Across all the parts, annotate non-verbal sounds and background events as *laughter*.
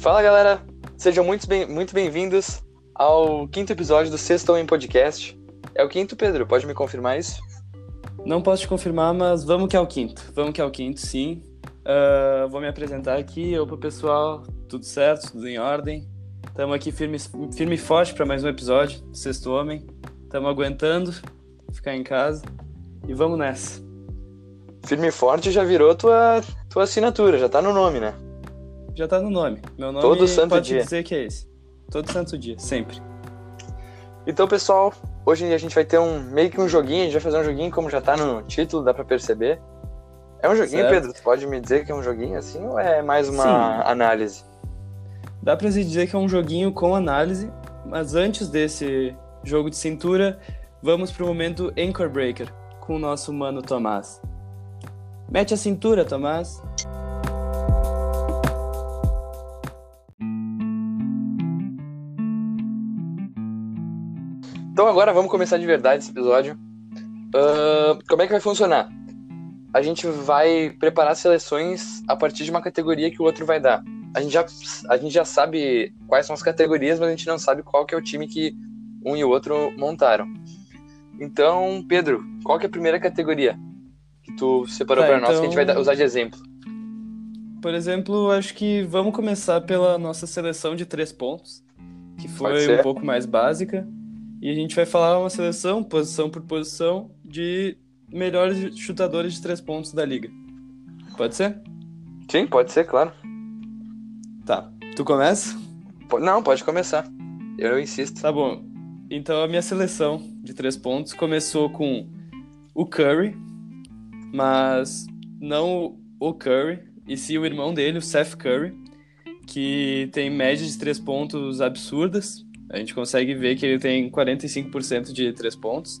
Fala galera, sejam muito bem- muito bem-vindos ao quinto episódio do Sexto Homem Podcast. É o quinto, Pedro, pode me confirmar isso? Não posso te confirmar, mas vamos que é o quinto. Vamos que é o quinto, sim. Ah, vou me apresentar aqui. Opa, pessoal. Tudo certo? Tudo em ordem? Estamos aqui firme, firme e forte para mais um episódio do Sexto Homem. Estamos aguentando ficar em casa. E vamos nessa. Firme e Forte já virou tua, tua assinatura, já tá no nome, né? Já tá no nome. Meu nome Todo santo pode dia. dizer que é esse. Todo santo dia, sempre. Então, pessoal, hoje a gente vai ter um meio que um joguinho, a gente vai fazer um joguinho como já tá no título, dá pra perceber. É um joguinho, Certo. Pedro? Tu pode me dizer que é um joguinho assim ou é mais uma Sim. análise? Dá pra se dizer que é um joguinho com análise, mas antes desse jogo de cintura, vamos pro momento Anchor Breaker com o nosso mano Tomás. Mete a cintura, Tomás. Então agora vamos começar de verdade esse episódio. Ahn, como é que vai funcionar? A gente vai preparar seleções a partir de uma categoria que o outro vai dar. A gente já, a gente já sabe quais são as categorias, mas a gente não sabe qual que é o time que um e o outro montaram. Então, Pedro, qual que é a primeira categoria que tu separou Tá, para nós que a gente vai então- usar de exemplo? Por exemplo, acho que vamos começar pela nossa seleção de três pontos, que foi um pouco mais básica. E a gente vai falar uma seleção, posição por posição, de melhores chutadores de três pontos da liga. Pode ser? Sim, pode ser, claro. Tá. Tu começa? Não, pode começar. Eu insisto. Tá bom. Então a minha seleção de três pontos começou com o Curry, mas não o Curry, e sim o irmão dele, o Seth Curry, que tem média de três pontos absurdas. A gente consegue ver que ele tem 45% de três pontos.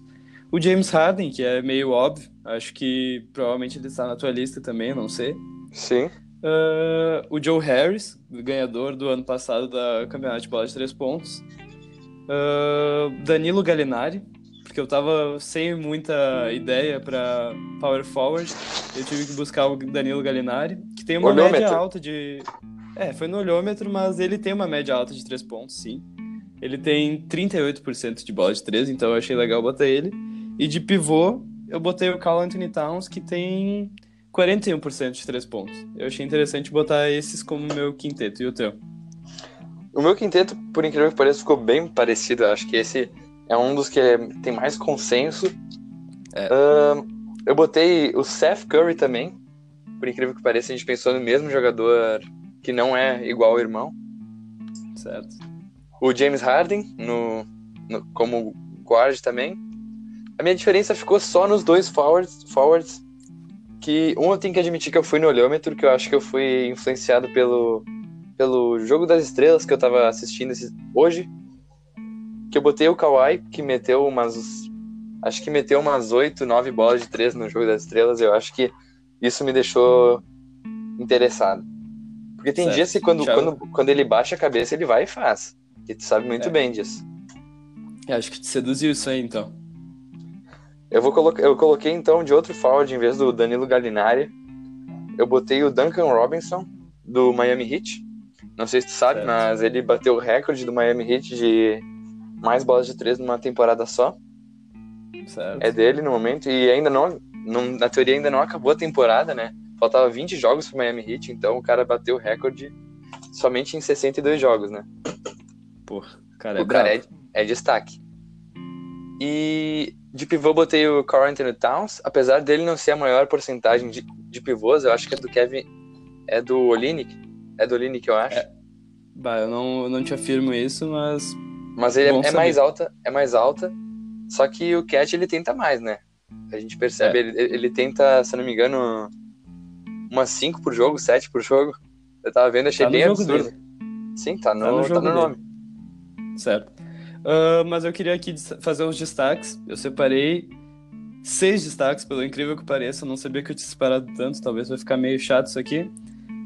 O James Harden, que é meio óbvio, acho que provavelmente ele está na tua lista também, não sei. Sim. Uh, o Joe Harris, ganhador do ano passado da Campeonato de Bola de Três Pontos. Uh, Danilo Gallinari, porque eu tava sem muita ideia para Power Forward. Eu tive que buscar o Danilo Gallinari, que tem uma Olhômetro. média alta de. É, foi no olhômetro, mas ele tem uma média alta de três pontos, sim. Ele tem 38% de bola de três, então eu achei legal botar ele. E de pivô, eu botei o Carl Anthony Towns, que tem 41% de três pontos. Eu achei interessante botar esses como meu quinteto. E o teu? O meu quinteto, por incrível que pareça, ficou bem parecido. Eu acho que esse é um dos que é- tem mais consenso. É. Ahn, eu botei o Seth Curry também. Por incrível que pareça, a gente pensou no mesmo jogador que não é igual ao irmão. Certo? O James Harden no, no- como guard também. A minha diferença ficou só nos dois forwards, forwards. Que um eu tenho que admitir que eu fui no olhômetro, que eu acho que eu fui influenciado pelo, pelo jogo das estrelas que eu tava assistindo esse- hoje. Que eu botei o Kawhi, que meteu umas. Acho que meteu umas 8, 9 bolas de três no jogo das estrelas. Eu acho que isso me deixou interessado. Porque tem Certo. dias que quando, quando, quando ele baixa a cabeça, ele vai e faz. E tu sabe muito É. bem disso. Eu acho que te seduziu isso aí, então. Eu, vou colocar, eu coloquei então de outro forward em vez do Danilo Gallinari. Eu botei o Duncan Robinson, do Miami Heat. Não sei se tu sabe, Certo. mas ele bateu o recorde do Miami Heat de mais bolas de três numa temporada só. Certo? É dele no momento. E ainda não, não- na teoria ainda não acabou a temporada, né? Faltava 20 jogos pro Miami Heat, então o cara bateu o recorde somente em 62 jogos, né? Pô, cara, é o cara é, é destaque. E de pivô botei o Carl Anthony Towns, apesar dele não ser a maior porcentagem de, de pivôs, eu acho que é do Kevin, é do Olinick, é do Olinick eu acho. Bah, eu não, eu não te afirmo isso, mas Mas ele é, é mais alta, é mais alta, só que o Cat ele tenta mais, né? A gente percebe, É. ele, ele tenta, se não me engano, umas 5 por jogo, 7 por jogo. Eu tava vendo, achei Tá bem absurdo. dele. Sim, tá no, Tá no tá no nome. Certo. Ah, mas eu queria aqui fazer uns destaques. Eu separei seis destaques, pelo incrível que pareça. Eu não sabia que eu tinha separado tanto, talvez vai ficar meio chato isso aqui.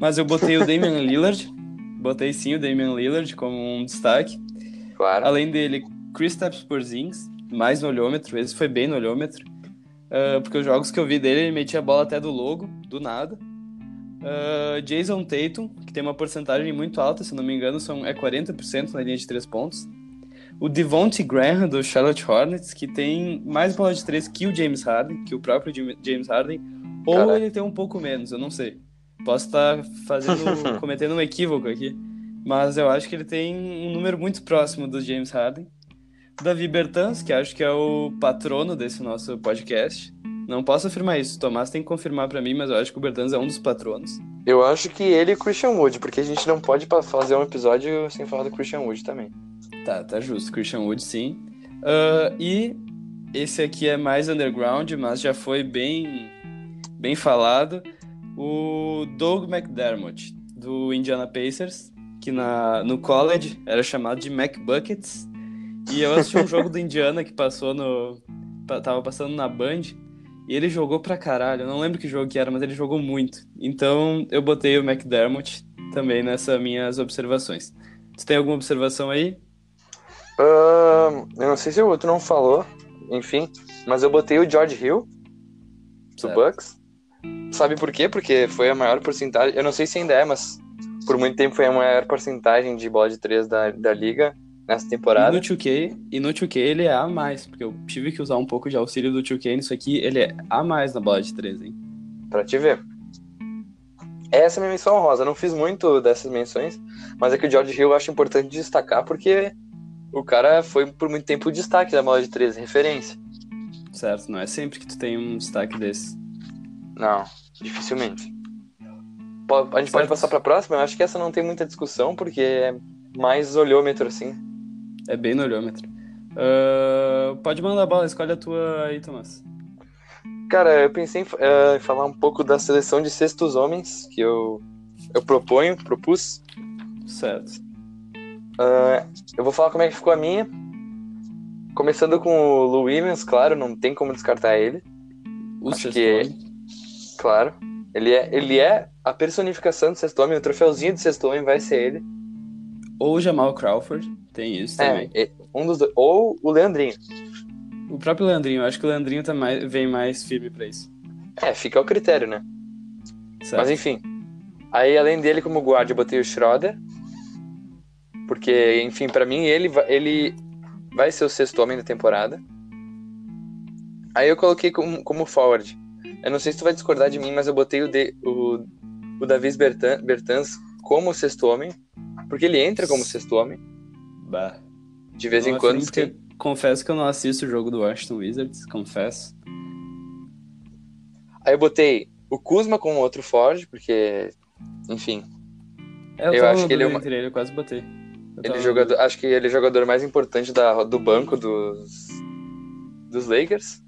Mas eu botei o Damian *laughs* Lillard. Botei sim o Damian Lillard como um destaque. Claro. Além dele, Kristaps Porzingis, mais no olhômetro. Esse foi bem no olhômetro. Ah, porque os jogos que eu vi dele, ele metia a bola até do logo, do nada. Uh, Jason Tatum, que tem uma porcentagem muito alta, se não me engano, são, é 40% na linha de 3 pontos. O Devonte Graham, do Charlotte Hornets, que tem mais bola de 3 que o James Harden, que o próprio James Harden, ou Caraca. ele tem um pouco menos, eu não sei. Posso estar tá fazendo, *laughs* cometendo um equívoco aqui, mas eu acho que ele tem um número muito próximo do James Harden. Davi Bertans, que acho que é o patrono desse nosso podcast, não posso afirmar isso. Tomás tem que confirmar para mim, mas eu acho que o Bertans é um dos patronos. Eu acho que ele e o Christian Wood, porque a gente não pode fazer um episódio sem falar do Christian Wood também. Tá, tá justo. Christian Wood, sim. Uh, e esse aqui é mais underground, mas já foi bem, bem falado. O Doug McDermott, do Indiana Pacers, que na, no college era chamado de McBuckets. E eu assisti um jogo do Indiana que passou no. Tava passando na Band. E ele jogou pra caralho. Eu não lembro que jogo que era, mas ele jogou muito. Então eu botei o McDermott também nessas minhas observações. Você tem alguma observação aí? Uh, eu não sei se o outro não falou, enfim, mas eu botei o George Hill do. Bucks. Sabe por quê? Porque foi a maior porcentagem. Eu não sei se ainda é, mas por muito tempo foi a maior porcentagem de bola de três da, da liga nessa temporada. E no 2K, e no 2K ele é A mais, porque eu tive que usar um pouco de auxílio do 2K nisso aqui, ele é A mais na bola de 3, hein? Pra te ver. Essa é a minha menção. Eu não fiz muito dessas menções, mas é que o George Hill eu acho importante destacar porque o cara foi por muito tempo o destaque da bola de 3, referência. Certo, não é sempre que tu tem um destaque desse. Não, dificilmente. A gente certo. pode passar pra próxima? Eu acho que essa não tem muita discussão, porque é mais olhômetro, assim. É bem no olhômetro. Uh, pode mandar a bola, escolhe a tua aí, Tomás. Cara, eu pensei em uh, falar um pouco da seleção de sextos homens que eu, eu proponho, propus. Certo. Uh, eu vou falar como é que ficou a minha. Começando com o Lou Williams, claro, não tem como descartar ele. O Acho que é, claro. Ele é, ele é a personificação do sexto homem, o troféuzinho do sexto homem vai ser ele. Ou Jamal Crawford, tem isso é, também. Um dos dois. Ou o Leandrinho. O próprio Leandrinho, eu acho que o Leandrinho tá mais, vem mais firme pra isso. É, fica ao critério, né? Certo. Mas enfim. Aí, além dele, como guarda, eu botei o Schroeder. Porque, enfim, para mim, ele, ele vai ser o sexto homem da temporada. Aí eu coloquei como, como forward. Eu não sei se tu vai discordar de mim, mas eu botei o, de, o, o Davis Bertan, Bertans como sexto homem. Porque ele entra como sexto homem. Bah. De vez em quando. Que... Confesso que eu não assisto o jogo do Washington Wizards, confesso. Aí eu botei o Kuzma como outro Ford, porque, enfim. É, eu, eu acho que ele é uma... ele, eu quase botei. Eu ele jogador, acho que ele é o jogador mais importante da, do banco dos, dos Lakers.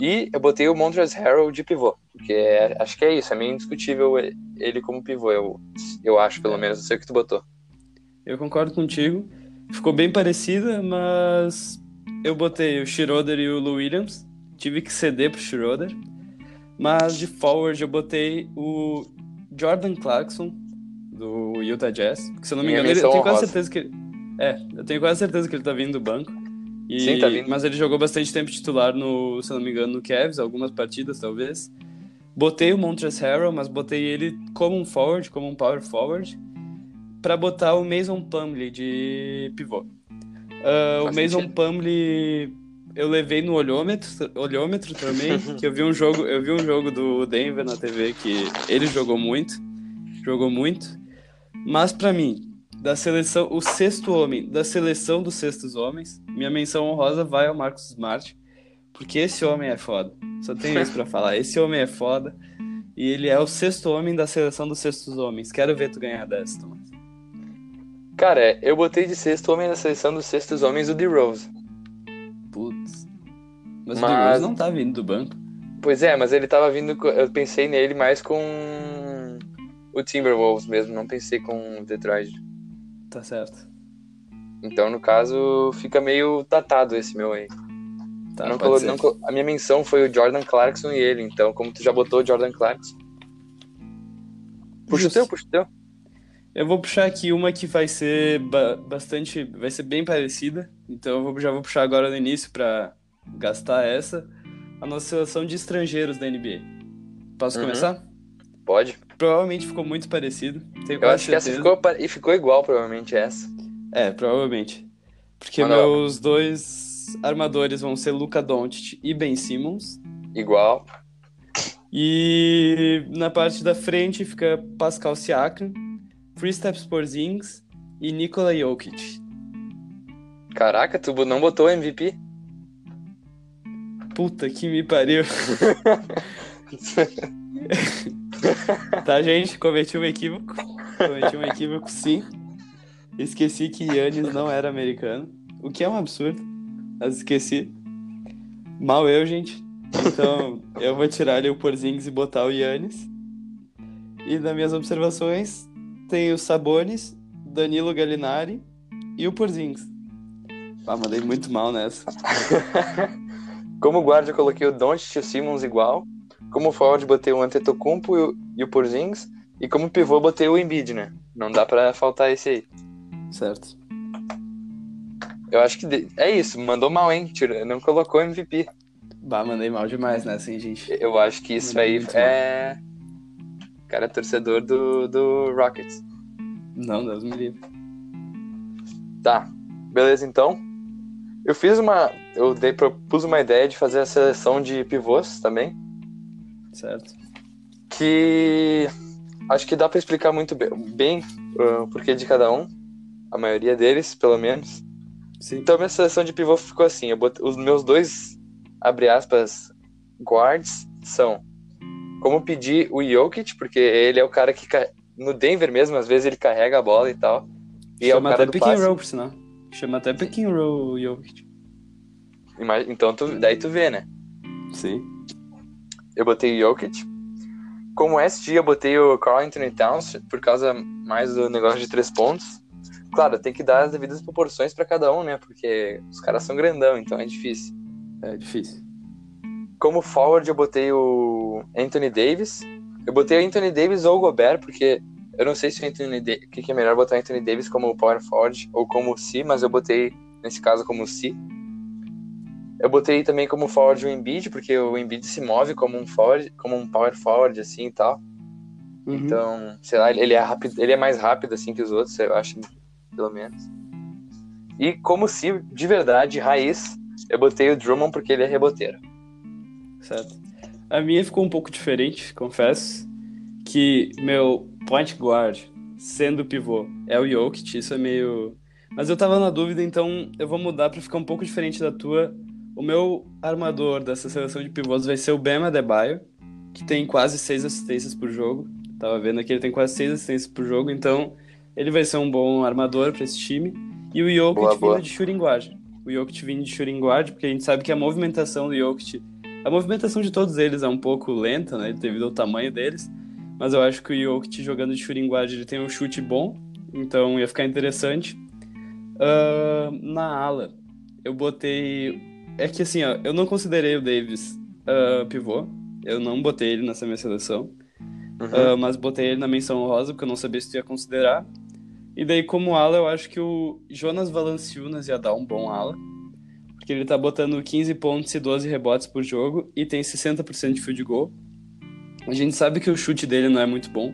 E eu botei o Montrezl Harrell de pivô, porque é, acho que é isso, é meio indiscutível ele como pivô, eu, eu acho, pelo menos, não sei o que tu botou. Eu concordo contigo. Ficou bem parecida, mas eu botei o Schroeder e o Lou Williams. Tive que ceder pro Schroeder. Mas de forward eu botei o Jordan Clarkson, do Utah Jazz. Que se eu não me engano, ele, eu tenho quase certeza que ele. É, eu tenho quase certeza que ele tá vindo do banco. E, Sim, tá vindo. Mas ele jogou bastante tempo titular no, se não me engano, no Cavs, algumas partidas talvez. Botei o Montrezl Harrell, mas botei ele como um forward, como um power forward para botar o Mason Plumlee de pivô. Uh, o Mason Plumlee eu levei no olhômetro, olhômetro também, *laughs* que eu vi um jogo, eu vi um jogo do Denver na TV que ele jogou muito, jogou muito. Mas para mim, da seleção, o sexto homem da seleção dos sextos homens, minha menção honrosa vai ao Marcos Smart, porque esse homem é foda. Só tenho isso para falar. Esse homem é foda e ele é o sexto homem da seleção dos sextos homens. Quero ver tu ganhar dessa, Thomas. Cara, eu botei de sexto homem na seleção dos sextos homens o D-Rose. Putz. Mas, mas, o D-Rose não tá vindo do banco. Pois é, mas ele tava vindo. Eu pensei nele mais com o Timberwolves mesmo, não pensei com o Detroit. Tá certo. Então, no caso, fica meio datado esse meu aí. Tá, não colo... não colo... A minha menção foi o Jordan Clarkson e ele, então, como tu já botou o Jordan Clarkson. Puxa o teu, puxa o teu. Eu vou puxar aqui uma que vai ser ba bastante, vai ser bem parecida. Então eu vou, já vou puxar agora no início para gastar essa. A nossa seleção de estrangeiros da NBA. Posso uhum. começar? Pode. Provavelmente ficou muito parecido. Eu acho que essa ficou, e ficou igual, provavelmente, essa. É, provavelmente. Porque lá. meus dois armadores vão ser Luca Doncic e Ben Simmons. Igual. E na parte da frente fica Pascal Siakam, Kristaps Porzingis e Nikola Jokic. Caraca, tu não botou MVP? Puta que me pariu. *laughs* *laughs* *laughs* Tá, gente? Cometi um equívoco. Cometi um equívoco, sim. Esqueci que Yannis não era americano. O que é um absurdo. Mas esqueci. Mal eu, gente. Então, *laughs* eu vou tirar ali o Porzingis e botar o Yannis. E nas minhas observações, tem o Sabonis, Danilo Gallinari e o Porzingis. Ah, mandei muito mal nessa. *laughs* Como guarda, eu coloquei o Doncic e Simmons igual. Como forward, botei o Antetokounmpo e o, e o Porzingis. E como pivô, botei o Embiid, né? Não dá pra faltar esse aí. Certo. Eu acho que de- é isso. Mandou mal, hein? Tira- Não colocou MVP. Bah, mandei mal demais nessa, hein, gente. Eu acho que isso Mandou aí muito mal. é... Cara, é torcedor do, do Rockets. Não, Deus me livre. Tá, beleza então. Eu fiz uma. Eu dei, propus uma ideia de fazer a seleção de pivôs também. Certo. Que acho que dá pra explicar muito bem, bem ah, o porquê de cada um. A maioria deles, pelo menos. Sim. Então minha seleção de pivô ficou assim. Eu os meus dois, abre aspas, guards são como pedir o Jokic, porque ele é o cara que no Denver mesmo, às vezes ele carrega a bola e tal. E é o Chama cara até pick and roll, por sinal. Chama até pick and roll, Jokic. Ima- Então tu, daí tu vê, né? Sim. Eu botei o Jokic. Como SG, eu botei o Carl Anthony Towns, por causa mais do negócio de três pontos. Claro, tem que dar as devidas proporções pra cada um, né? Porque os caras são grandão, então é difícil. É difícil. Como forward, eu botei o Anthony Davis. Eu botei o Anthony Davis ou o Gobert, porque eu não sei se o Anthony que, que é melhor botar o Anthony Davis como power forward ou como C, mas eu botei nesse caso como C. Eu botei também como forward o Embiid, porque o Embiid se move como um forward, como um power forward assim e tal. Uhum. Então, sei lá, ele é rápido, ele é mais rápido assim que os outros, eu acho, pelo menos. E como se de verdade, raiz, eu botei o Drummond porque ele é reboteiro. Certo. A minha ficou um pouco diferente, confesso. Que meu point guard, sendo pivô, é o Jokic, isso é meio. Mas eu tava na dúvida, então eu vou mudar pra ficar um pouco diferente da tua. O meu armador dessa seleção de pivôs vai ser o Bam Adebayo, que tem quase seis assistências por jogo. Tava vendo aqui, ele tem quase seis assistências por jogo, então ele vai ser um bom armador pra esse time. E o Jokic Boa, vindo boa. de shooting guard. O Jokic vindo de shooting guard, porque a gente sabe que a movimentação do Jokic a movimentação de todos eles é um pouco lenta, né, devido ao tamanho deles, mas eu acho que o Jokic jogando de shooting guard ele tem um chute bom, então ia ficar interessante. Ah, na ala, eu botei. É que assim, ó, eu não considerei o Davis ah, pivô, eu não botei ele nessa minha seleção, Uhum. ah, mas botei ele na menção honrosa porque eu não sabia se tu ia considerar. E daí, como ala, eu acho que o Jonas Valanciunas ia dar um bom ala. Porque ele tá botando 15 pontos e 12 rebotes por jogo e tem 60% de field goal. A gente sabe que o chute dele não é muito bom,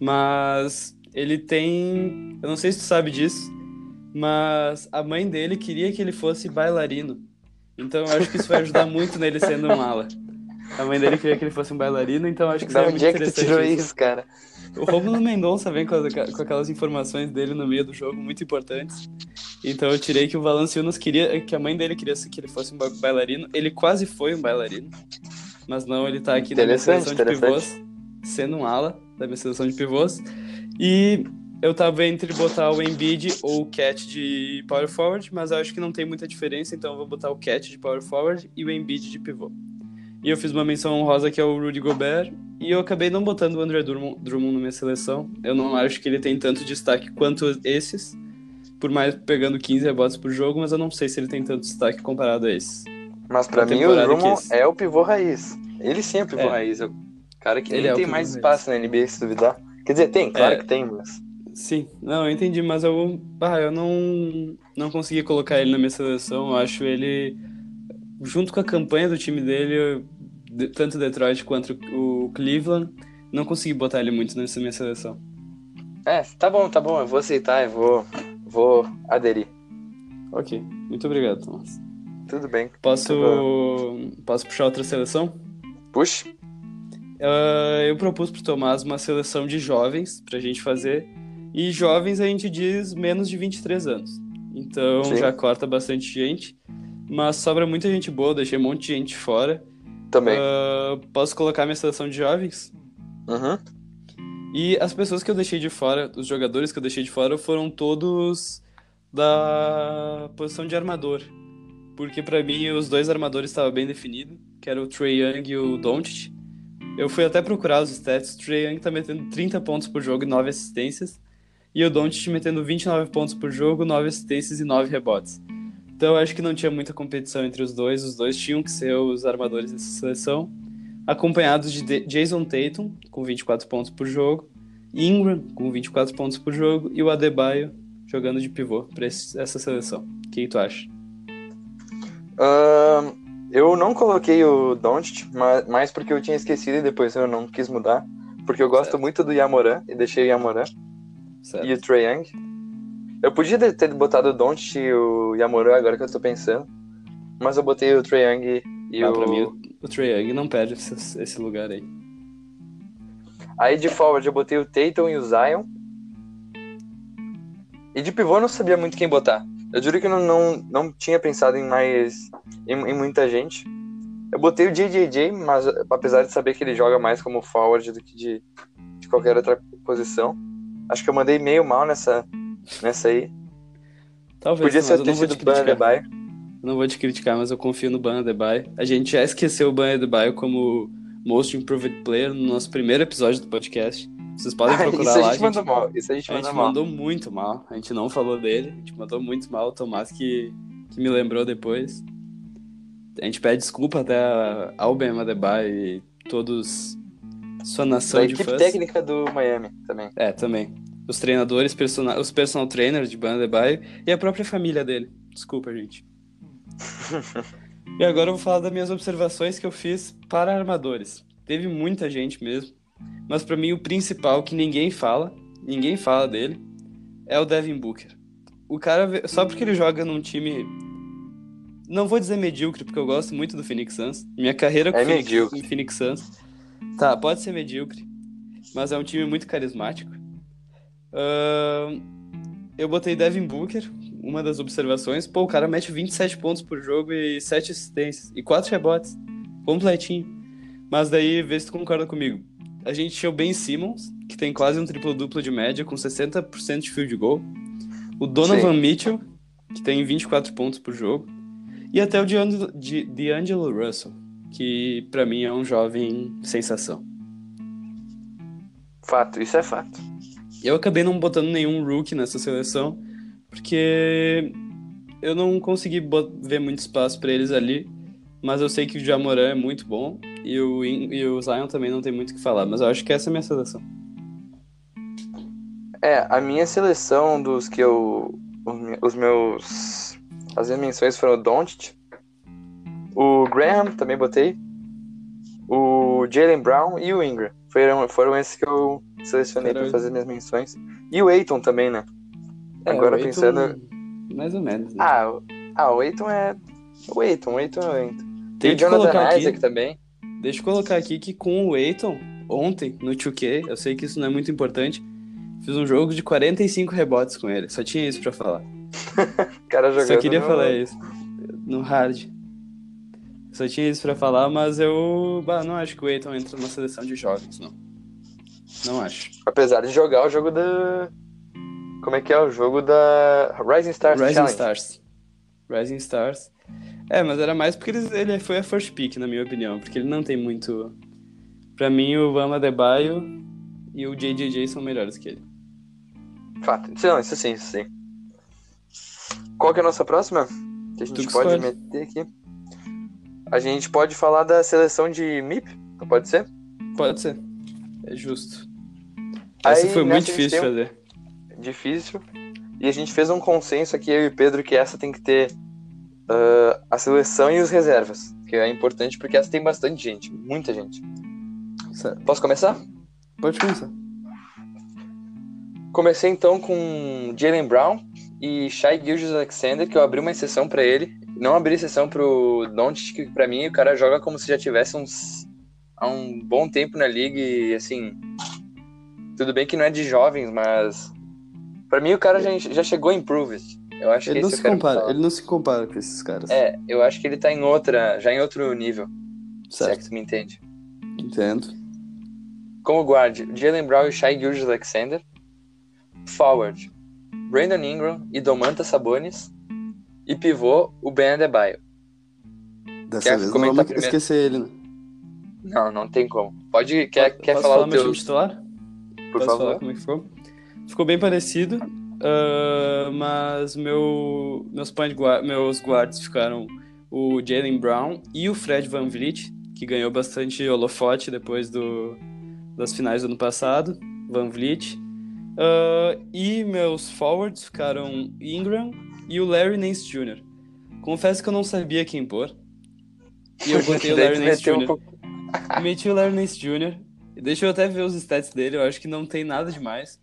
mas ele tem. Eu não sei se tu sabe disso, mas a mãe dele queria que ele fosse bailarino. Então eu acho que isso vai ajudar muito nele sendo um ala. A mãe dele queria que ele fosse um bailarino, então eu acho que seria onde muito é que tu interessante tirou isso. cara? O Romulo Mendonça vem com, as- com aquelas informações dele no meio do jogo muito importantes. Então eu tirei que o Valanciunas queria, que a mãe dele queria que ele fosse um ba- bailarino. Ele quase foi um bailarino, mas não, ele tá aqui na minha Interessante, seleção de pivôs, sendo um ala da minha seleção de pivôs. E eu tava entre botar o Embiid ou o Cat de power forward, mas eu acho que não tem muita diferença, então eu vou botar o Cat de power forward e o Embiid de pivô. E eu fiz uma menção honrosa que é o Rudy Gobert. E eu acabei não botando o André Drummond, Drummond na minha seleção. Eu não acho que ele tem tanto destaque quanto esses. Por mais pegando 15 rebotes por jogo, mas eu não sei se ele tem tanto destaque comparado a esses. Mas pra Na mim o Drummond é o pivô raiz. Ele sim é o pivô É. raiz. É o cara que Ele é tem mais raiz. espaço na NBA, se duvidar. Quer dizer, tem, claro É. que tem, mas. Sim, não, eu entendi, mas eu, ah, eu não, não consegui colocar ele na minha seleção. Eu acho ele, junto com a campanha do time dele, tanto Detroit quanto o Cleveland, não consegui botar ele muito nessa minha seleção. É, tá bom, tá bom. Eu vou aceitar, eu vou, vou aderir. Ok, muito obrigado, Thomas. Tudo bem. Posso, posso puxar outra seleção? Puxa. Ah, eu propus pro Tomás uma seleção de jovens pra gente fazer. E jovens a gente diz menos de 23 anos. Então Sim. já corta bastante gente. Mas sobra muita gente boa, deixei um monte de gente fora. Também. Ah, posso colocar minha seleção de jovens? Uhum. E as pessoas que eu deixei de fora, os jogadores que eu deixei de fora, foram todos da posição de armador. Porque pra mim os dois armadores estavam bem definidos, que era o Trey Young e o Doncic. Eu fui até procurar os stats, o Trey Young tá metendo 30 pontos por jogo e 9 assistências, e o Doncic metendo 29 pontos por jogo, 9 assistências e 9 rebotes. Então eu acho que não tinha muita competição entre os dois, os dois tinham que ser os armadores dessa seleção, acompanhados de De- Jason Tatum, com 24 pontos por jogo, Ingram, com 24 pontos por jogo, e o Adebayo jogando de pivô esse- essa seleção. O que tu acha? Ahn, eu não coloquei o Doncic, mas mais porque eu tinha esquecido e depois eu não quis mudar. Porque eu gosto Certo. muito do Yamoran e deixei o Yamoran Certo. e o Trae Young. Eu podia ter- botado o Doncic e o Yamoran agora que eu tô pensando. Mas eu botei o Trae Young e Ah, o... pra mim, o, o Trae Young não perde esse, esse lugar aí. Aí de forward eu botei o Tatum e o Zion. E de pivô eu não sabia muito quem botar. Eu juro que eu não, não, não tinha pensado em mais. Em, em muita gente. Eu botei o JJJ, mas apesar de saber que ele joga mais como forward do que de, de qualquer outra posição. Acho que eu mandei meio mal nessa, nessa aí. Talvez, Podia ser ter sido Ban. Adebayo. Não vou te criticar, mas eu confio no Ban Adebayo. A gente já esqueceu o Ban Adebayo como Most Improved Player no nosso primeiro episódio do podcast. Vocês podem procurar *laughs* Isso a lá, gente mandou mal. Isso a gente A gente mandou mal. mandou muito mal. A gente não falou dele. A gente mandou muito mal. O Tomás que, que me lembrou depois. A gente pede desculpa até ao Ben Adebayo e todos sua nação Da de equipe fãs. técnica do Miami também. É, também. Os treinadores, persona- os personal trainers de Ben Adebayo e a própria família dele. Desculpa, gente. e agora eu vou falar das minhas observações que eu fiz para armadores. Teve muita gente mesmo, mas pra mim o principal que ninguém fala, ninguém fala dele, é o Devin Booker. O cara, só porque ele joga num time não vou dizer medíocre, porque eu gosto muito do Phoenix Suns. Minha carreira com É o Phoenix, medíocre. em Phoenix Suns. Tá, pode ser medíocre, mas é um time muito carismático. Eu botei Devin Booker, uma das observações. Pô, o cara mete 27 pontos por jogo e 7 assistências e 4 rebotes. Completinho. Mas daí, vê se tu concorda comigo. A gente tinha o Ben Simmons, que tem quase um triplo-duplo de média, com 60% de field goal. O Donovan Sim. Mitchell, que tem 24 pontos por jogo. E até o D'Angelo, D'Angelo Russell, que pra mim é um jovem sensação. Fato, isso é fato. Eu acabei não botando nenhum rookie nessa seleção, porque eu não consegui ver muito espaço pra eles ali, mas eu sei que o Jamoran é muito bom e o, e o Zion também não tem muito o que falar, mas eu acho que essa é a minha seleção. É, a minha seleção dos que eu. Os meus. As minhas menções foram o Doncic, o Graham, também botei, o Jalen Brown e o Ingram. Foram, foram esses que eu selecionei pra fazer minhas menções. E o Aiton também, né? Agora É, o Ayton, pensando- Mais ou menos. Né? Ah, o, ah, o Aiton é. O Aiton, o Aiton é o Aiton. Tem o que colocar Jonathan aqui, Isaac também. deixa eu colocar aqui que com o Aiton, ontem, no 2K, eu sei que isso não é muito importante, fiz um jogo de 45 rebotes com ele, só tinha isso pra falar. *laughs* Cara jogando. Só queria no- falar isso. No hard. Só tinha isso pra falar, mas eu bah, não acho que o Aiton entra numa seleção de jovens, não. Não acho. Apesar de jogar o jogo da. Como é que é? O jogo da Rising Stars Rising Challenge. Stars. Rising Stars. É, mas era mais porque ele foi a first pick, na minha opinião. Porque ele não tem muito. Pra mim, o Bama Debaio e o JJJ são melhores que ele. Fato. Isso, não, isso sim, isso sim. Qual que é a nossa próxima? Que a gente que pode escolhe. meter aqui. A gente pode falar da seleção de MIP, pode ser? Pode ser. É justo. Aí, Essa foi nessa muito difícil de fazer. Difícil. E a gente fez um consenso aqui, eu e Pedro, que essa tem que ter ah, a seleção e os reservas. Que é importante porque essa tem bastante gente, muita gente. Certo. Posso começar? Pode começar. Comecei então com Jalen Brown e Shai Gilgeous Alexander, que eu abri uma exceção para ele. Não abri exceção pro Doncic, que pra mim o cara joga como se já tivesse uns há um bom tempo na liga e assim, tudo bem que não é de jovens, mas para mim o cara já, já chegou improved. Eu acho Ele que não, se compara, ele não se compara com esses caras. É, eu acho que ele tá em outra, já em outro nível, se é certo. que tu me entende. Entendo. Como guard, Jalen Brown e Shai Gilgeous Alexander. Forward, Brandon Ingram e Domantas Sabonis. E pivô, o Ben Adebayo. Dessa Quer vez não vamos primeiro? esquecer ele, né? Não, não tem como. Pode, quer, Po- quer Posso falar falar o meu teu, time titular? por Posso falar favor? como é que ficou? Ficou bem parecido, ah, mas meu, meus, point guard, meus guards ficaram o Jalen Brown e o Fred Van Vliet, que ganhou bastante holofote depois do, das finais do ano passado, Van Vliet. Ah, e meus forwards ficaram Ingram e o Larry Nance Jr. Confesso que eu não sabia quem pôr. E eu *laughs* botei o Larry Nance meteu um Jr. pouco- *laughs* Meti o Larry Nance Jr. Deixa eu até ver os stats dele, eu acho que não tem nada demais.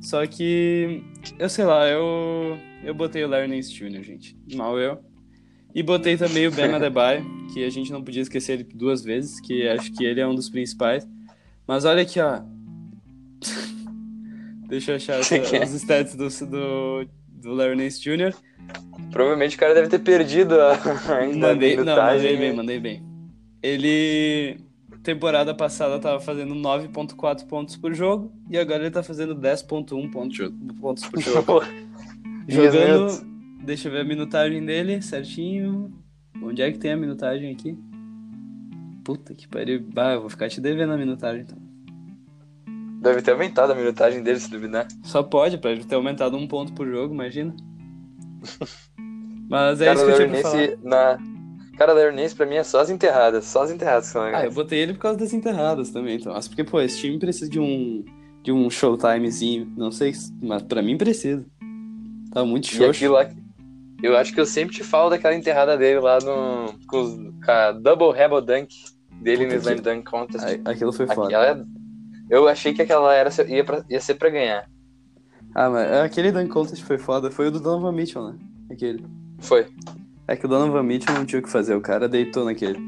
Só que, eu sei lá, eu, eu botei o Larry Nance Jr., gente. Mal eu. E botei também o Ben Adebayo, que a gente não podia esquecer ele duas vezes, que acho que ele é um dos principais. Mas olha aqui, ó. *laughs* Deixa eu achar essa- os stats do, do, do Larry Nance Jr. Provavelmente o cara deve ter perdido a, ainda Mandei, a não, minutagem. mandei bem, mandei bem. Ele, temporada passada, tava fazendo 9.4 pontos por jogo, e agora ele tá fazendo 10.1 pontos, por jogo. Jogando, deixa eu ver a minutagem dele, certinho. Onde é que tem a minutagem aqui? Puta que pariu. Bah, eu vou ficar te devendo a minutagem, então. Deve ter aumentado a minutagem dele, se duvidar. Só pode, pra ele ter aumentado um ponto por jogo, imagina. *laughs* Mas é cara, isso que eu tinha pra falar. Na... Cara, Leonense pra mim é só as enterradas. Só as enterradas que são Ah, eu legais. botei ele por causa das enterradas também, então. Mas porque, pô, esse time precisa de um de um showtimezinho, não sei, se- mas pra mim precisa. Tá muito E xoxo. aquilo lá, eu acho que eu sempre te falo daquela enterrada dele lá no, com, a Double Rebel Dunk dele Puta no Slam Dunk Contest. Aquilo foi foda. Aquela é- Eu achei que aquela era, ia, pra- ia ser pra ganhar. Ah, mas aquele Dunk Contest foi foda, foi o do Donovan Mitchell, né? Aquele. Foi. É que o Donovan Mitchell não tinha o que fazer, o cara deitou naquele.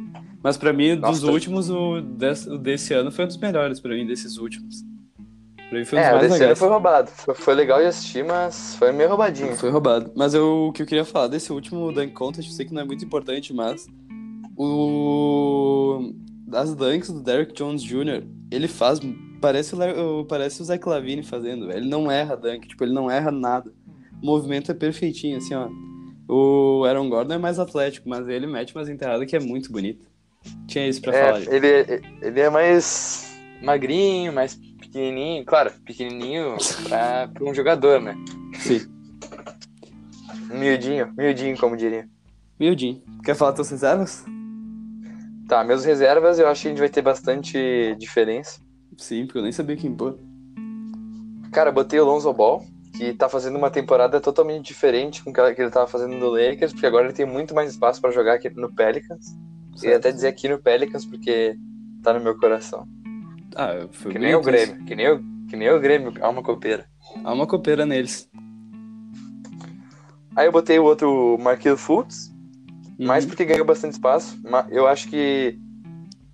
Mas pra mim, dos Nossa. últimos, o desse, o desse ano foi um dos melhores pra mim, desses últimos. Pra mim foi um dos É, mais desse ano legais. foi roubado. Foi, foi legal de assistir, mas foi meio roubadinho. Foi roubado. Mas eu, o que eu queria falar desse último Dunk Contest, eu sei que não é muito importante, mas o das dunks do Derrick Jones Jr., ele faz parece o- parece o Zach Lavine fazendo, velho. ele não erra dunk, tipo, ele não erra nada. O movimento é perfeitinho assim, ó. O Aaron Gordon é mais atlético, mas ele mete umas enterradas que é muito bonito. Tinha isso pra falar. É, gente. ele, ele é mais magrinho, mais pequenininho. Claro, pequenininho pra, pra um jogador, né? Sim. Miudinho, miudinho, como diria. Miudinho. Quer falar tuas reservas? Tá, meus reservas eu acho que a gente vai ter bastante diferença. Sim, porque eu nem sabia quem pôr. Cara, botei o Lonzo Ball, que tá fazendo uma temporada totalmente diferente com que ele tava fazendo no Lakers, porque agora ele tem muito mais espaço pra jogar aqui no Pelicans. E até dizer aqui no Pelicans, porque tá no meu coração. Ah, foi Que nem o isso. Grêmio, que nem o, que nem o Grêmio, alma copeira. Há uma copeira neles. Aí eu botei o outro Marquinhos Fultz, mais Uhum. porque ganhou bastante espaço. Eu acho que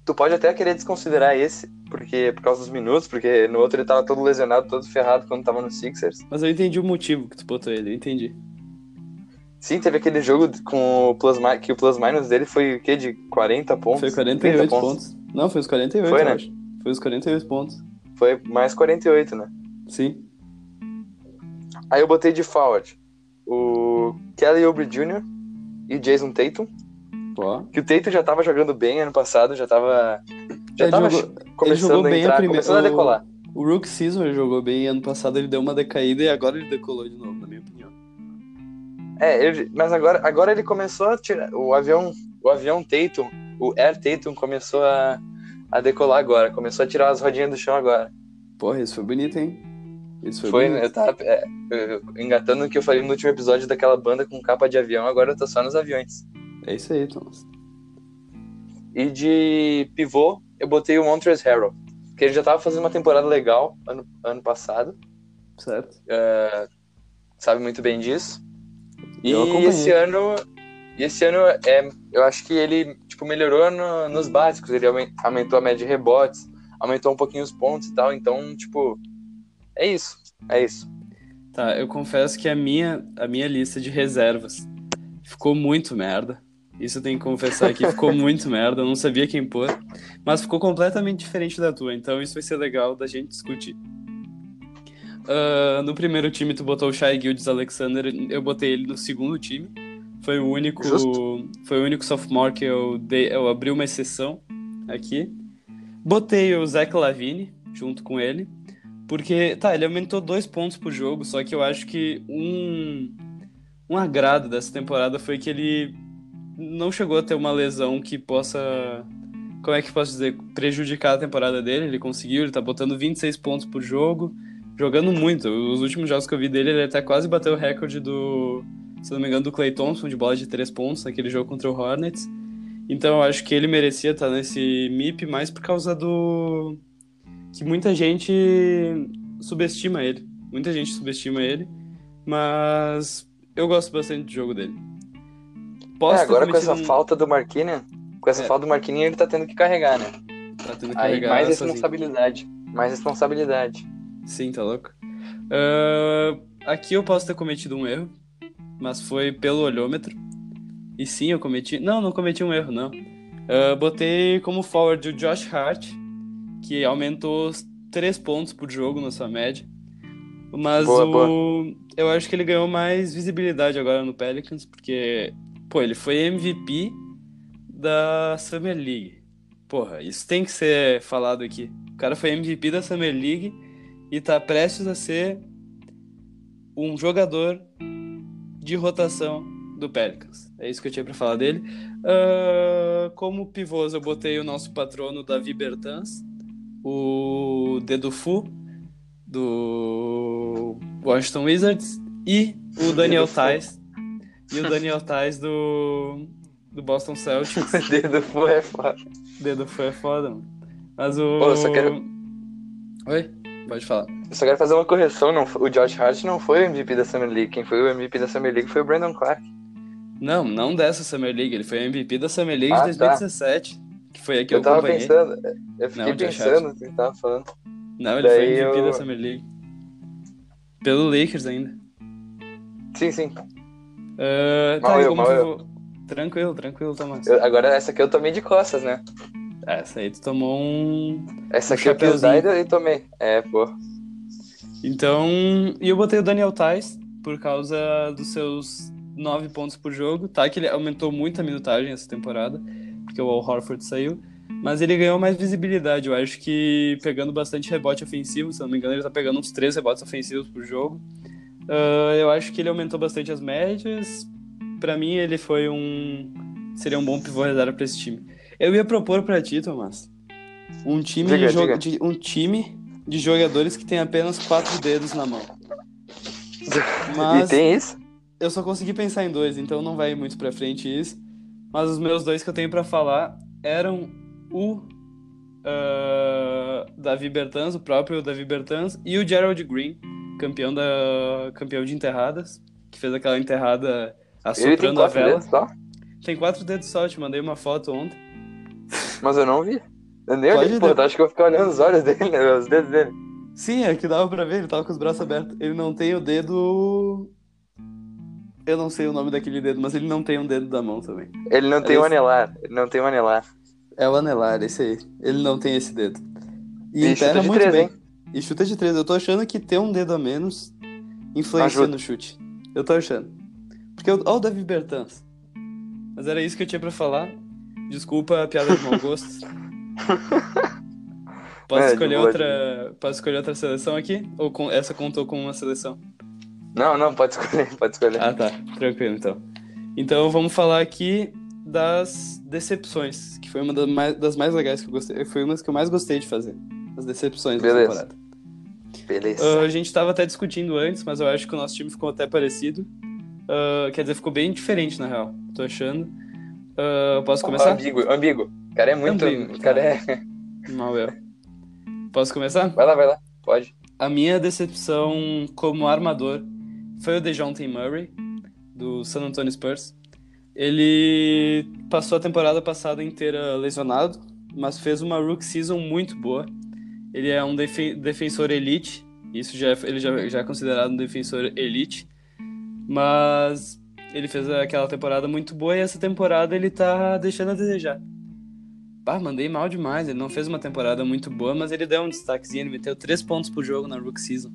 tu pode até querer desconsiderar esse, porque por causa dos minutos, porque no outro ele tava todo lesionado, todo ferrado quando tava no Sixers. Mas eu entendi o motivo que tu botou ele, eu entendi. Sim, teve aquele jogo com o plus que o plus minus dele foi o quê? De 40 pontos? Foi 30 48 pontos. Não, foi os 48, Foi, né? acho. Foi os 48 pontos. Foi mais 48, né? Sim. Aí eu botei de forward o Kelly Oubre Jr. e o Jason Tatum. Pô. Que o Tatum já tava jogando bem ano passado, já tava. Já Ele tava jogou- começando a bem a entrar, primeira- começando a o- decolar. O Rook Season jogou bem ano passado ele deu uma decaída e agora ele decolou de novo, na minha opinião. É, ele- mas agora, agora ele começou a tirar. O avião, o avião Tatum, o Air Tatum começou a, a decolar agora, começou a tirar as rodinhas do chão agora. Porra, isso foi bonito, hein? Isso foi, Foi, bonito. eu tava é, eu- engatando o que eu falei no último episódio daquela banda com capa de avião, agora eu tô só nos aviões. É isso aí, Thomas. E de pivô, eu botei o Montrezl Harrell. Porque ele já tava fazendo uma temporada legal ano, ano passado. Certo. Uh, sabe muito bem disso. E esse ano. E esse ano é, eu acho que ele tipo, melhorou no- nos básicos. Ele aumen- aumentou a média de rebotes, aumentou um pouquinho os pontos e tal. Então, tipo, é isso. É isso. Tá, eu confesso que a minha, a minha lista de reservas ficou muito merda. Isso eu tenho que confessar que ficou *laughs* muito merda, eu não sabia quem pôr. Mas ficou completamente diferente da tua, então isso vai ser legal da gente discutir. Ah, no primeiro time tu botou o Shai Gildes Alexander, eu botei ele no segundo time. Foi o único, Justo. foi o único sophomore que eu, dei, eu abri uma exceção aqui. Botei o Zach Lavine junto com ele. Porque, tá, ele aumentou dois pontos por jogo, só que eu acho que um, um agrado dessa temporada foi que ele não chegou a ter uma lesão que possa, como é que posso dizer, prejudicar a temporada dele. Ele conseguiu, ele tá botando 26 pontos por jogo, jogando muito. Os últimos jogos que eu vi dele, ele até quase bateu o recorde do, se não me engano, do Clay Thompson de bola de três pontos naquele jogo contra o Hornets. Então eu acho que ele merecia estar nesse MIP mais por causa do que muita gente subestima ele. Muita gente subestima ele, mas eu gosto bastante do jogo dele. Posso É, agora com essa um- falta do Marquinhos, com essa É. falta do Marquinhos, ele tá tendo que carregar, né? Tá tendo que Aí carregar mais sozinho. responsabilidade. Mais responsabilidade. Sim, tá louco. Ah, aqui eu posso ter cometido um erro, mas foi pelo olhômetro. E sim, eu cometi. Não, não cometi um erro, não. Ah, botei como forward o Josh Hart, que aumentou 3 pontos por jogo na sua média. Mas Boa, o... eu acho que ele ganhou mais visibilidade agora no Pelicans, porque, pô, ele foi MVP da Summer League. Porra, isso tem que ser falado aqui. O cara foi MVP da Summer League e tá prestes a ser um jogador de rotação do Pelicans. É isso que eu tinha pra falar dele. Ah, como pivôs, eu botei o nosso patrono Davi Bertans, o Dedo Fu, do Washington Wizards, e o Daniel. Tais, e o Daniel Tais do, do Boston Celtics. O *laughs* dedo foi é foda. Dedo Fu é foda, mano. Mas o... Pô, eu só quero- Oi? Pode falar. Eu só quero fazer uma correção. Não, o Josh Hart não foi o MVP da Summer League. Quem foi o MVP da Summer League foi o Brandon Clark. Não, não dessa Summer League. Ele foi MVP da Summer League Ah, de tá. 2017. Que foi a que eu, Eu tava acompanhei. pensando, eu fiquei Não, pensando o que ele tava falando. Não, ele Daí foi MVP eu- da Summer League. Pelo Lakers ainda. Sim, sim. Mal tá, eu, mal eu. Tranquilo, tranquilo, Tomás. Eu- agora essa aqui eu tomei de costas, né? Essa aí tu tomou um. Essa Um aqui eu chapeuzinho. e tomei. É, pô. Então. E eu botei o Daniel Tais por causa dos seus 9 pontos por jogo. Tá, que ele aumentou muito a minutagem essa temporada, porque o Al Horford saiu. Mas ele ganhou mais visibilidade. Eu acho que pegando bastante rebote ofensivo, se não me engano, ele tá pegando uns 3 rebotes ofensivos por jogo. Ah, eu acho que ele aumentou bastante as médias. Pra mim, ele foi um. Seria um bom pivô reserva pra esse time. Eu ia propor pra ti, Tomás, um time, Diga, de, diga. de- um time de jogadores que tem apenas quatro dedos na mão. Mas E tem isso? eu só consegui pensar em dois, então não vai muito pra frente isso. Mas os meus dois que eu tenho pra falar eram o ah, Davi Bertans, o próprio Davi Bertans, e o Gerald Green, campeão da campeão de enterradas, que fez aquela enterrada tem assoprando a vela. dedos só? Tem quatro dedos só, eu te mandei uma foto ontem. Mas eu não vi. Eu nem olhei, pô. Acho que eu ficar olhando os olhos dele, né, os dedos dele. Sim, é que dava pra ver, ele tava com os braços abertos. Ele não tem o dedo. Eu não sei o nome daquele dedo, mas ele não tem um dedo da mão também. Ele não tem Esse- o anelar. Ele não tem o anelar. É o anelar, esse aí. Ele não tem esse dedo. E, E enterra muito três, bem. hein? E chuta de três. Eu tô achando que ter um dedo a menos influencia Ajuda. no chute. Eu tô achando. Porque eu... Olha o Davi Bertans. Mas era isso que eu tinha pra falar. Desculpa a piada de mau *laughs* gosto. Posso É, escolher outra. Posso escolher outra seleção aqui? Ou com... essa contou com uma seleção? Não, não, pode escolher, pode escolher. Ah, tá. Tranquilo, então. Então vamos falar aqui das decepções, que foi uma das mais, das mais legais que eu gostei. Foi uma das que eu mais gostei de fazer. As decepções da Beleza. temporada. Beleza. Ah, a gente tava até discutindo antes, mas eu acho que o nosso time ficou até parecido. Ah, quer dizer, ficou bem diferente, na real. Tô achando. Ah, posso começar? Ambíguo, ambíguo. O cara é muito. Ambíguo, o cara tá. é. Mal eu. Posso começar? Vai lá, vai lá. Pode. A minha decepção como armador foi o DeJounte Murray, do San Antonio Spurs. Ele passou a temporada passada inteira lesionado, mas fez uma rookie season muito boa. Ele é um defe defensor elite, isso já é, ele já, já é considerado um defensor elite, mas ele fez aquela temporada muito boa e essa temporada ele tá deixando a desejar. Bah, mandei mal demais. Ele não fez uma temporada muito boa, mas ele deu um destaquezinho. Ele meteu 3 pontos por jogo na Rook Season.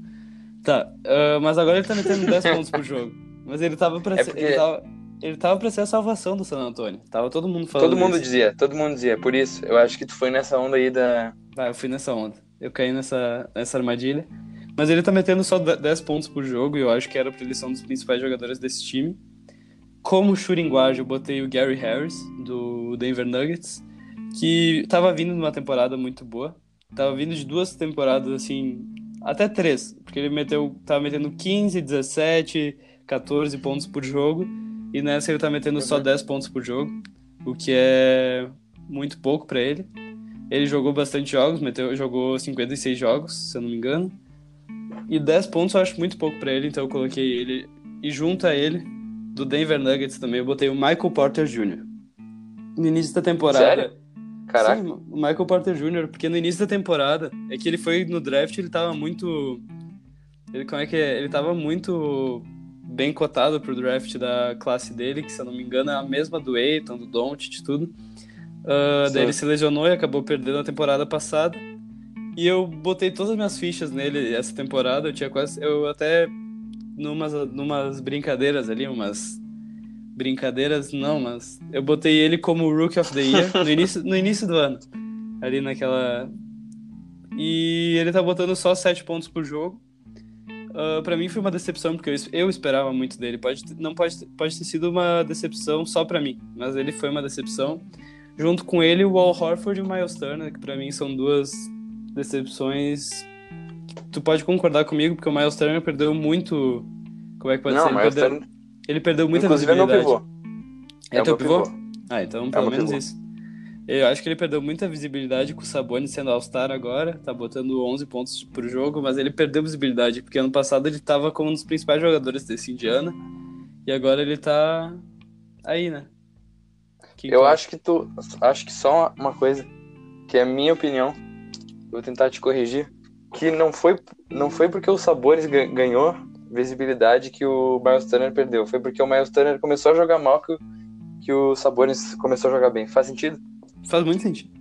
Tá, uh, mas agora ele tá metendo 10 pontos por jogo. Mas ele tava pra É ser. porque- Ele, tava, ele tava pra ser a salvação do San Antônio. Tava todo mundo falando. Todo mundo isso. dizia, todo mundo dizia. Por isso, eu acho que tu foi nessa onda aí da. Vai, eu fui nessa onda. Eu caí nessa, nessa armadilha. Mas ele tá metendo só 10 pontos por jogo e eu acho que era pra ele ser um dos principais jogadores desse time. Como guard, eu botei o Gary Harris, do Denver Nuggets, que tava vindo numa temporada muito boa. Tava vindo de duas temporadas, assim, até três, porque ele meteu, tava metendo 15, 17, 14 pontos por jogo, e nessa ele tá metendo só Uhum. 10 pontos por jogo, o que é muito pouco pra ele. Ele jogou bastante jogos, meteu, jogou 56 jogos, se eu não me engano. E 10 pontos eu acho muito pouco pra ele, então eu coloquei ele. E junto a ele, do Denver Nuggets também, eu botei o Michael Porter Jr. No início da temporada. Sério? Caraca. Sim, o Michael Porter Jr., porque no início da temporada, é que ele foi no draft, ele tava muito. Ele, como é que é? Ele tava muito bem cotado pro draft da classe dele, que se eu não me engano é a mesma do Aiton, do Doncic e tudo. Sim. daí ele se lesionou e acabou perdendo a temporada passada. E eu botei todas as minhas fichas nele essa temporada. Eu tinha quase. Eu até. Numas, numas brincadeiras ali, umas. Brincadeiras não, mas. Eu botei ele como Rookie of the Year no início, no início do ano. Ali naquela. E ele tá botando só 7 pontos por jogo. Ah, pra mim foi uma decepção, porque eu, eu esperava muito dele. Pode, não pode, pode ter sido uma decepção só pra mim, mas ele foi uma decepção. Junto com ele, o Al Horford e o Miles Turner, que pra mim são duas decepções. Tu pode concordar comigo, porque o Miles Turner perdeu muito. Como é que pode não, ser? Ele mas perdeu, ele perdeu muita Inclusive é meu visibilidade. pivô. É, teu meu pivô? Ah, então pelo meu menos pivô. isso. Eu acho que ele perdeu muita visibilidade com o Sabonis sendo All-Star agora, tá botando 11 pontos por jogo, mas ele perdeu visibilidade, porque ano passado ele tava como um dos principais jogadores desse Indiana, e agora ele tá aí, né? Que Eu que- acho que tu. Acho que só uma coisa, que é a minha opinião. Eu vou tentar te corrigir. Que não foi, não foi porque o Sabores ga- ganhou visibilidade que o Miles Turner perdeu. Foi porque o Miles Turner começou a jogar mal que, o- que o Sabores começou a jogar bem. Faz sentido? Faz muito sentido.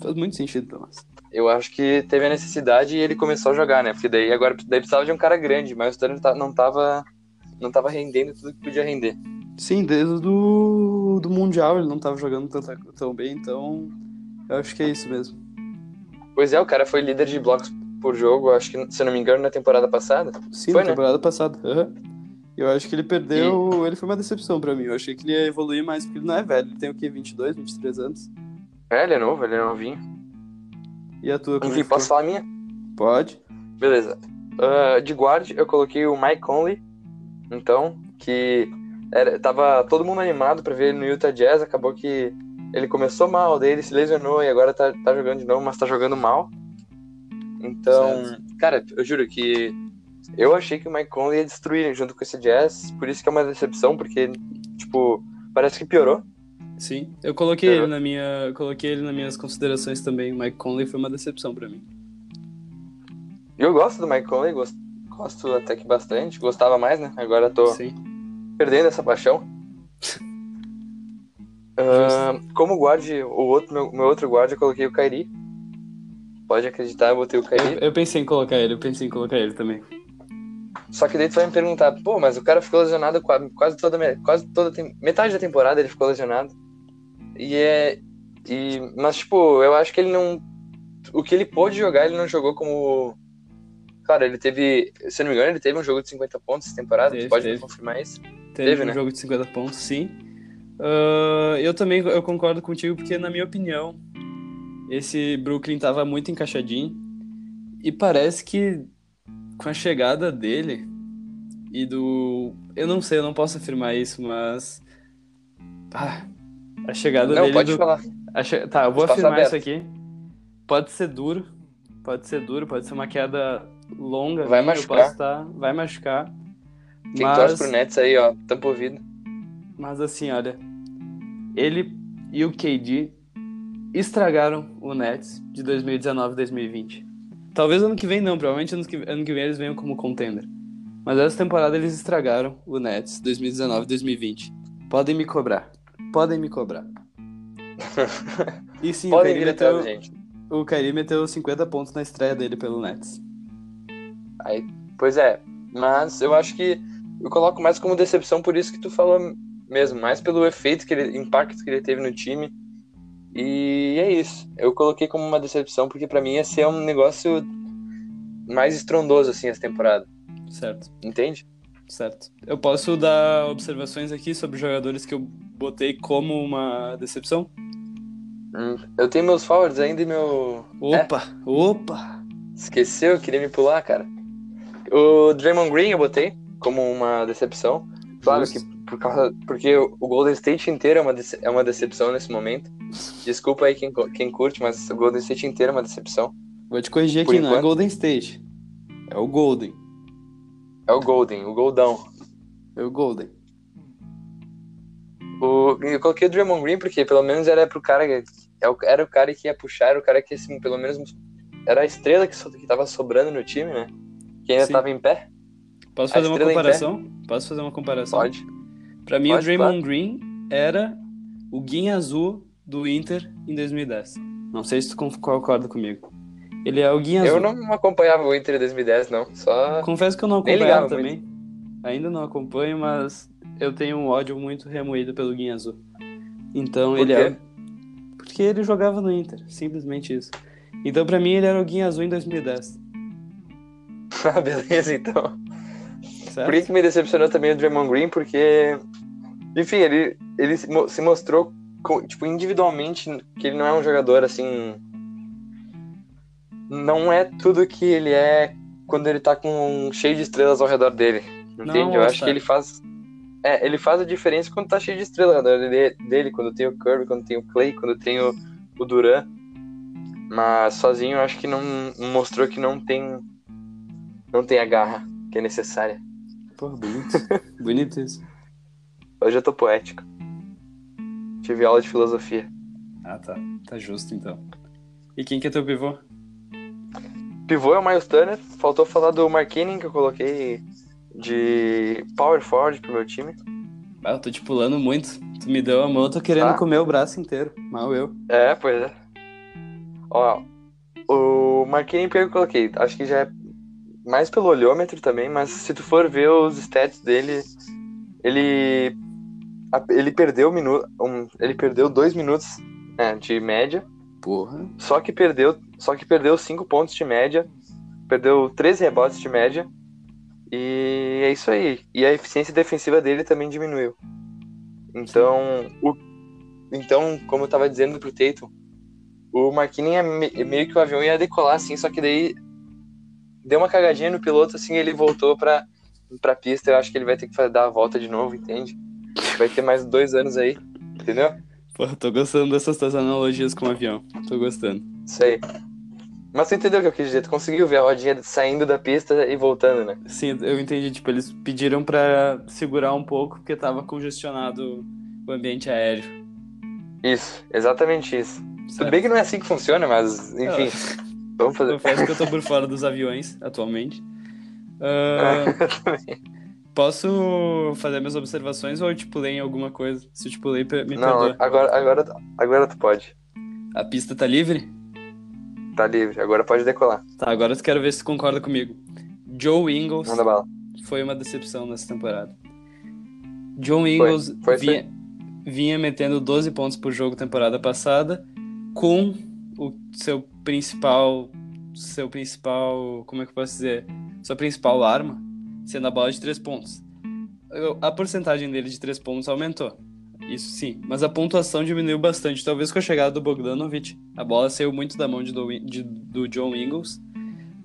Faz muito sentido, Thomas. Eu acho que teve a necessidade e ele começou a jogar, né? Porque daí agora daí precisava de um cara grande, mas o Turner tá- não tava não tava rendendo tudo que podia render. Sim, desde do, do Mundial ele não tava jogando tanta, tão bem, então eu acho que é isso mesmo. Pois é, o cara foi líder de blocos por jogo, acho que se eu não me engano na temporada passada. Sim, Foi, na né? temporada passada. aham. Eu acho que ele perdeu. Ele foi uma decepção pra mim. Eu achei que ele ia evoluir mais, porque ele não é velho. Ele tem o quê? 22, 23 anos? É, ele é novo, ele é novinho. E a tua? é Enfim, que posso falar a minha? Pode. Beleza. Ah, de guard, eu coloquei o Mike Conley, então, que era, tava todo mundo animado pra ver ele no Utah Jazz, acabou que ele começou mal, daí ele se lesionou e agora tá, tá jogando de novo, mas tá jogando mal. Então, cara, eu juro que eu achei que o Mike Conley ia destruir junto com esse Jazz, por isso que é uma decepção, porque, tipo, parece que piorou. Sim. Eu coloquei Aham. ele na minha. Coloquei ele nas minhas considerações também. O Mike Conley foi uma decepção pra mim. Eu gosto do Mike Conley, gosto, gosto até que bastante, gostava mais, né? Agora tô Sim. Perdendo essa paixão. *laughs* Ah, como guard, o outro, meu, meu outro guard, eu coloquei o Kairi. Pode acreditar, eu botei o Eu, Kairi. eu pensei em colocar ele, eu pensei em colocar ele também. Só que daí tu vai me perguntar, pô, mas o cara ficou lesionado qua- quase toda, quase toda metade da temporada ele ficou lesionado. E é. E, mas, tipo, eu acho que ele não. O que ele pôde jogar, ele não jogou como. Cara, ele teve. Se eu não me engano, ele teve um jogo de 50 pontos essa temporada. Teve, tu pode teve. confirmar isso? Teve, Teve, um né? jogo de 50 pontos, sim. Ah, eu também eu concordo contigo, porque, na minha opinião, esse Brooklyn tava muito encaixadinho. E parece que com a chegada dele e do. Eu não sei, eu não posso afirmar isso, mas. Ah, a chegada Não, dele. pode do- falar. che- Tá, eu vou Espaço afirmar aberto. isso aqui. Pode ser duro, Pode ser duro, pode ser uma queda longa. Vai machucar. estar- vai machucar. Quem mas, torce pro Nets aí, ó, tampa o ouvido. mas assim, olha. Ele e o KD estragaram o Nets de 2019 e 2020. Talvez ano que vem não, provavelmente ano que, ano que vem eles venham como contender. Mas essa temporada eles estragaram o Nets 2019 e 2020. Podem me cobrar. Podem me cobrar. *laughs* E sim, o Podem Kyrie, atrás da meteu, gente. o Kyrie meteu 50 pontos na estreia dele pelo Nets. Aí, pois é, mas eu acho que eu coloco mais como decepção por isso que tu falou mesmo, mais pelo efeito que ele, impacto que ele teve no time. E é isso. Eu coloquei como uma decepção porque pra mim ia ser um negócio mais estrondoso assim essa temporada, Certo, entende? certo. Eu posso dar observações aqui sobre jogadores que eu botei como uma decepção? Hum, Eu tenho meus forwards ainda e meu Opa, opa! esqueceu, queria me pular, cara. O Draymond Green eu botei como uma decepção. Claro Justo. que por causa porque o Golden State inteiro é uma, é uma decepção nesse momento. Desculpa aí quem, quem curte, mas o Golden State inteiro é uma decepção. Vou te corrigir Por aqui, não é enquanto. Golden State. É o Golden. É o Golden, o Goldão. É o Golden. O, eu coloquei o Draymond Green porque pelo menos era pro cara que- é o- era o cara que ia puxar, era o cara que assim, pelo menos era a estrela que, so, que tava sobrando no time, né? Que ainda Sim. tava em pé. Posso fazer uma comparação? Posso fazer uma comparação? Pode. Pra mim, Pode, o Draymond Green era o guinha azul do Inter em 2010. Não sei se tu con- concorda comigo. Ele é o guinha Eu azul. não acompanhava o Inter em 2010, não. Só. Confesso que eu não acompanhava também. Ainda não acompanho, mas eu tenho um ódio muito remoído pelo guinha azul. Então Por ele quê? é. Porque ele jogava no Inter, simplesmente isso. Então pra mim ele era o guinha azul em 2010. *laughs* Ah, beleza, então. Certo? Por que, que me decepcionou também o Draymond Green? Porque, enfim, ele, ele se mo- se mostrou, tipo, individualmente que ele não é um jogador, assim... Não é tudo que ele é quando ele tá com cheio de estrelas ao redor dele. Entende? Eu acho All-Star. que ele faz... É, ele faz a diferença quando tá cheio de estrelas ao redor dele, dele, quando tem o Curry, quando tem o Clay, quando tem o, o Duran. Mas sozinho eu acho que não mostrou que não tem não tem a garra que é necessária. Porra, bonito. *laughs* bonito isso. Hoje eu tô poético. Tive aula de filosofia. Ah, tá. Tá justo então. E quem que é teu pivô? Pivô é o Miles Turner. Faltou falar do Markkanen que eu coloquei de power forward pro meu time. Ah, eu tô te pulando muito. Tu me deu a mão, eu tô querendo Tá. comer o braço inteiro. Mal eu. É, pois é. Ó, o Markkanen que eu coloquei, acho que já é mais pelo olhômetro também, mas se tu for ver os stats dele, ele ele perdeu minuto, um, ele perdeu dois minutos é, de média. Porra. Só que perdeu, só que perdeu 5 pontos de média, perdeu 13 rebotes de média. E é isso aí. E a eficiência defensiva dele também diminuiu. Então, o, então como eu tava dizendo pro Tatum, o Marquinhos é me- meio que o avião ia decolar assim, só que daí deu uma cagadinha no piloto assim, ele voltou pra pra pista, eu acho que ele vai ter que dar a volta de novo, entende? Vai ter mais dois anos aí, entendeu? Porra, tô gostando dessas tuas analogias com o avião. Tô gostando. Isso aí. Mas tu entendeu o que eu quis dizer? Tu conseguiu ver a rodinha saindo da pista e voltando, né? Sim, eu entendi. Tipo, eles pediram pra segurar um pouco porque tava congestionado o ambiente aéreo. Isso, exatamente isso. Tudo Certo? bem que não é assim que funciona, mas enfim, vamos fazer. Confesso que eu tô por fora dos aviões atualmente. *laughs* Ah, posso fazer minhas observações ou eu te pulei em alguma coisa? Se eu te pulei, per- me não, perdoa. agora, agora, agora tu pode. A pista tá livre? Tá livre, agora pode decolar. Tá, agora eu quero ver se tu concorda comigo. Joe Ingles foi uma decepção nessa temporada. John Ingles foi vinha, vinha metendo 12 pontos por jogo temporada passada com o seu principal seu principal, como é que eu posso dizer, sua principal arma sendo a bola de 3 pontos. A porcentagem dele de 3 pontos aumentou. Isso sim, mas a pontuação diminuiu bastante, talvez com a chegada do Bogdanovich. A bola saiu muito da mão de do, de- do John Ingles,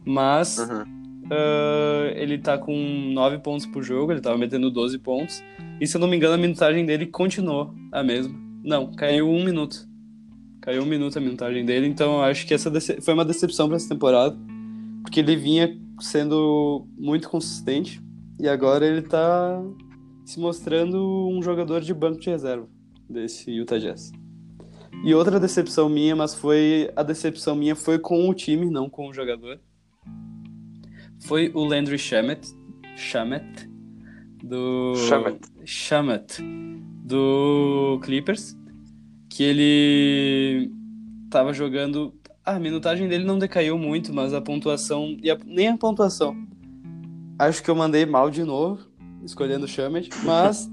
mas Uhum. ah, ele tá com 9 pontos por jogo, ele tava metendo 12 pontos. E se eu não me engano, a minutagem dele continuou a mesma. Não, caiu um minuto. Caiu um minuto a minutagem dele, então acho que essa foi uma decepção para essa temporada, porque ele vinha sendo muito consistente e agora ele tá se mostrando um jogador de banco de reserva desse Utah Jazz. E outra decepção minha, mas foi a decepção minha foi com o time, não com o jogador. Foi o Landry Shamet, Shamet do Shamet. Shamet do Clippers, que ele tava jogando, a minutagem dele não decaiu muito, mas a pontuação e a- nem a pontuação. Acho que eu mandei mal de novo, escolhendo o Shamet, mas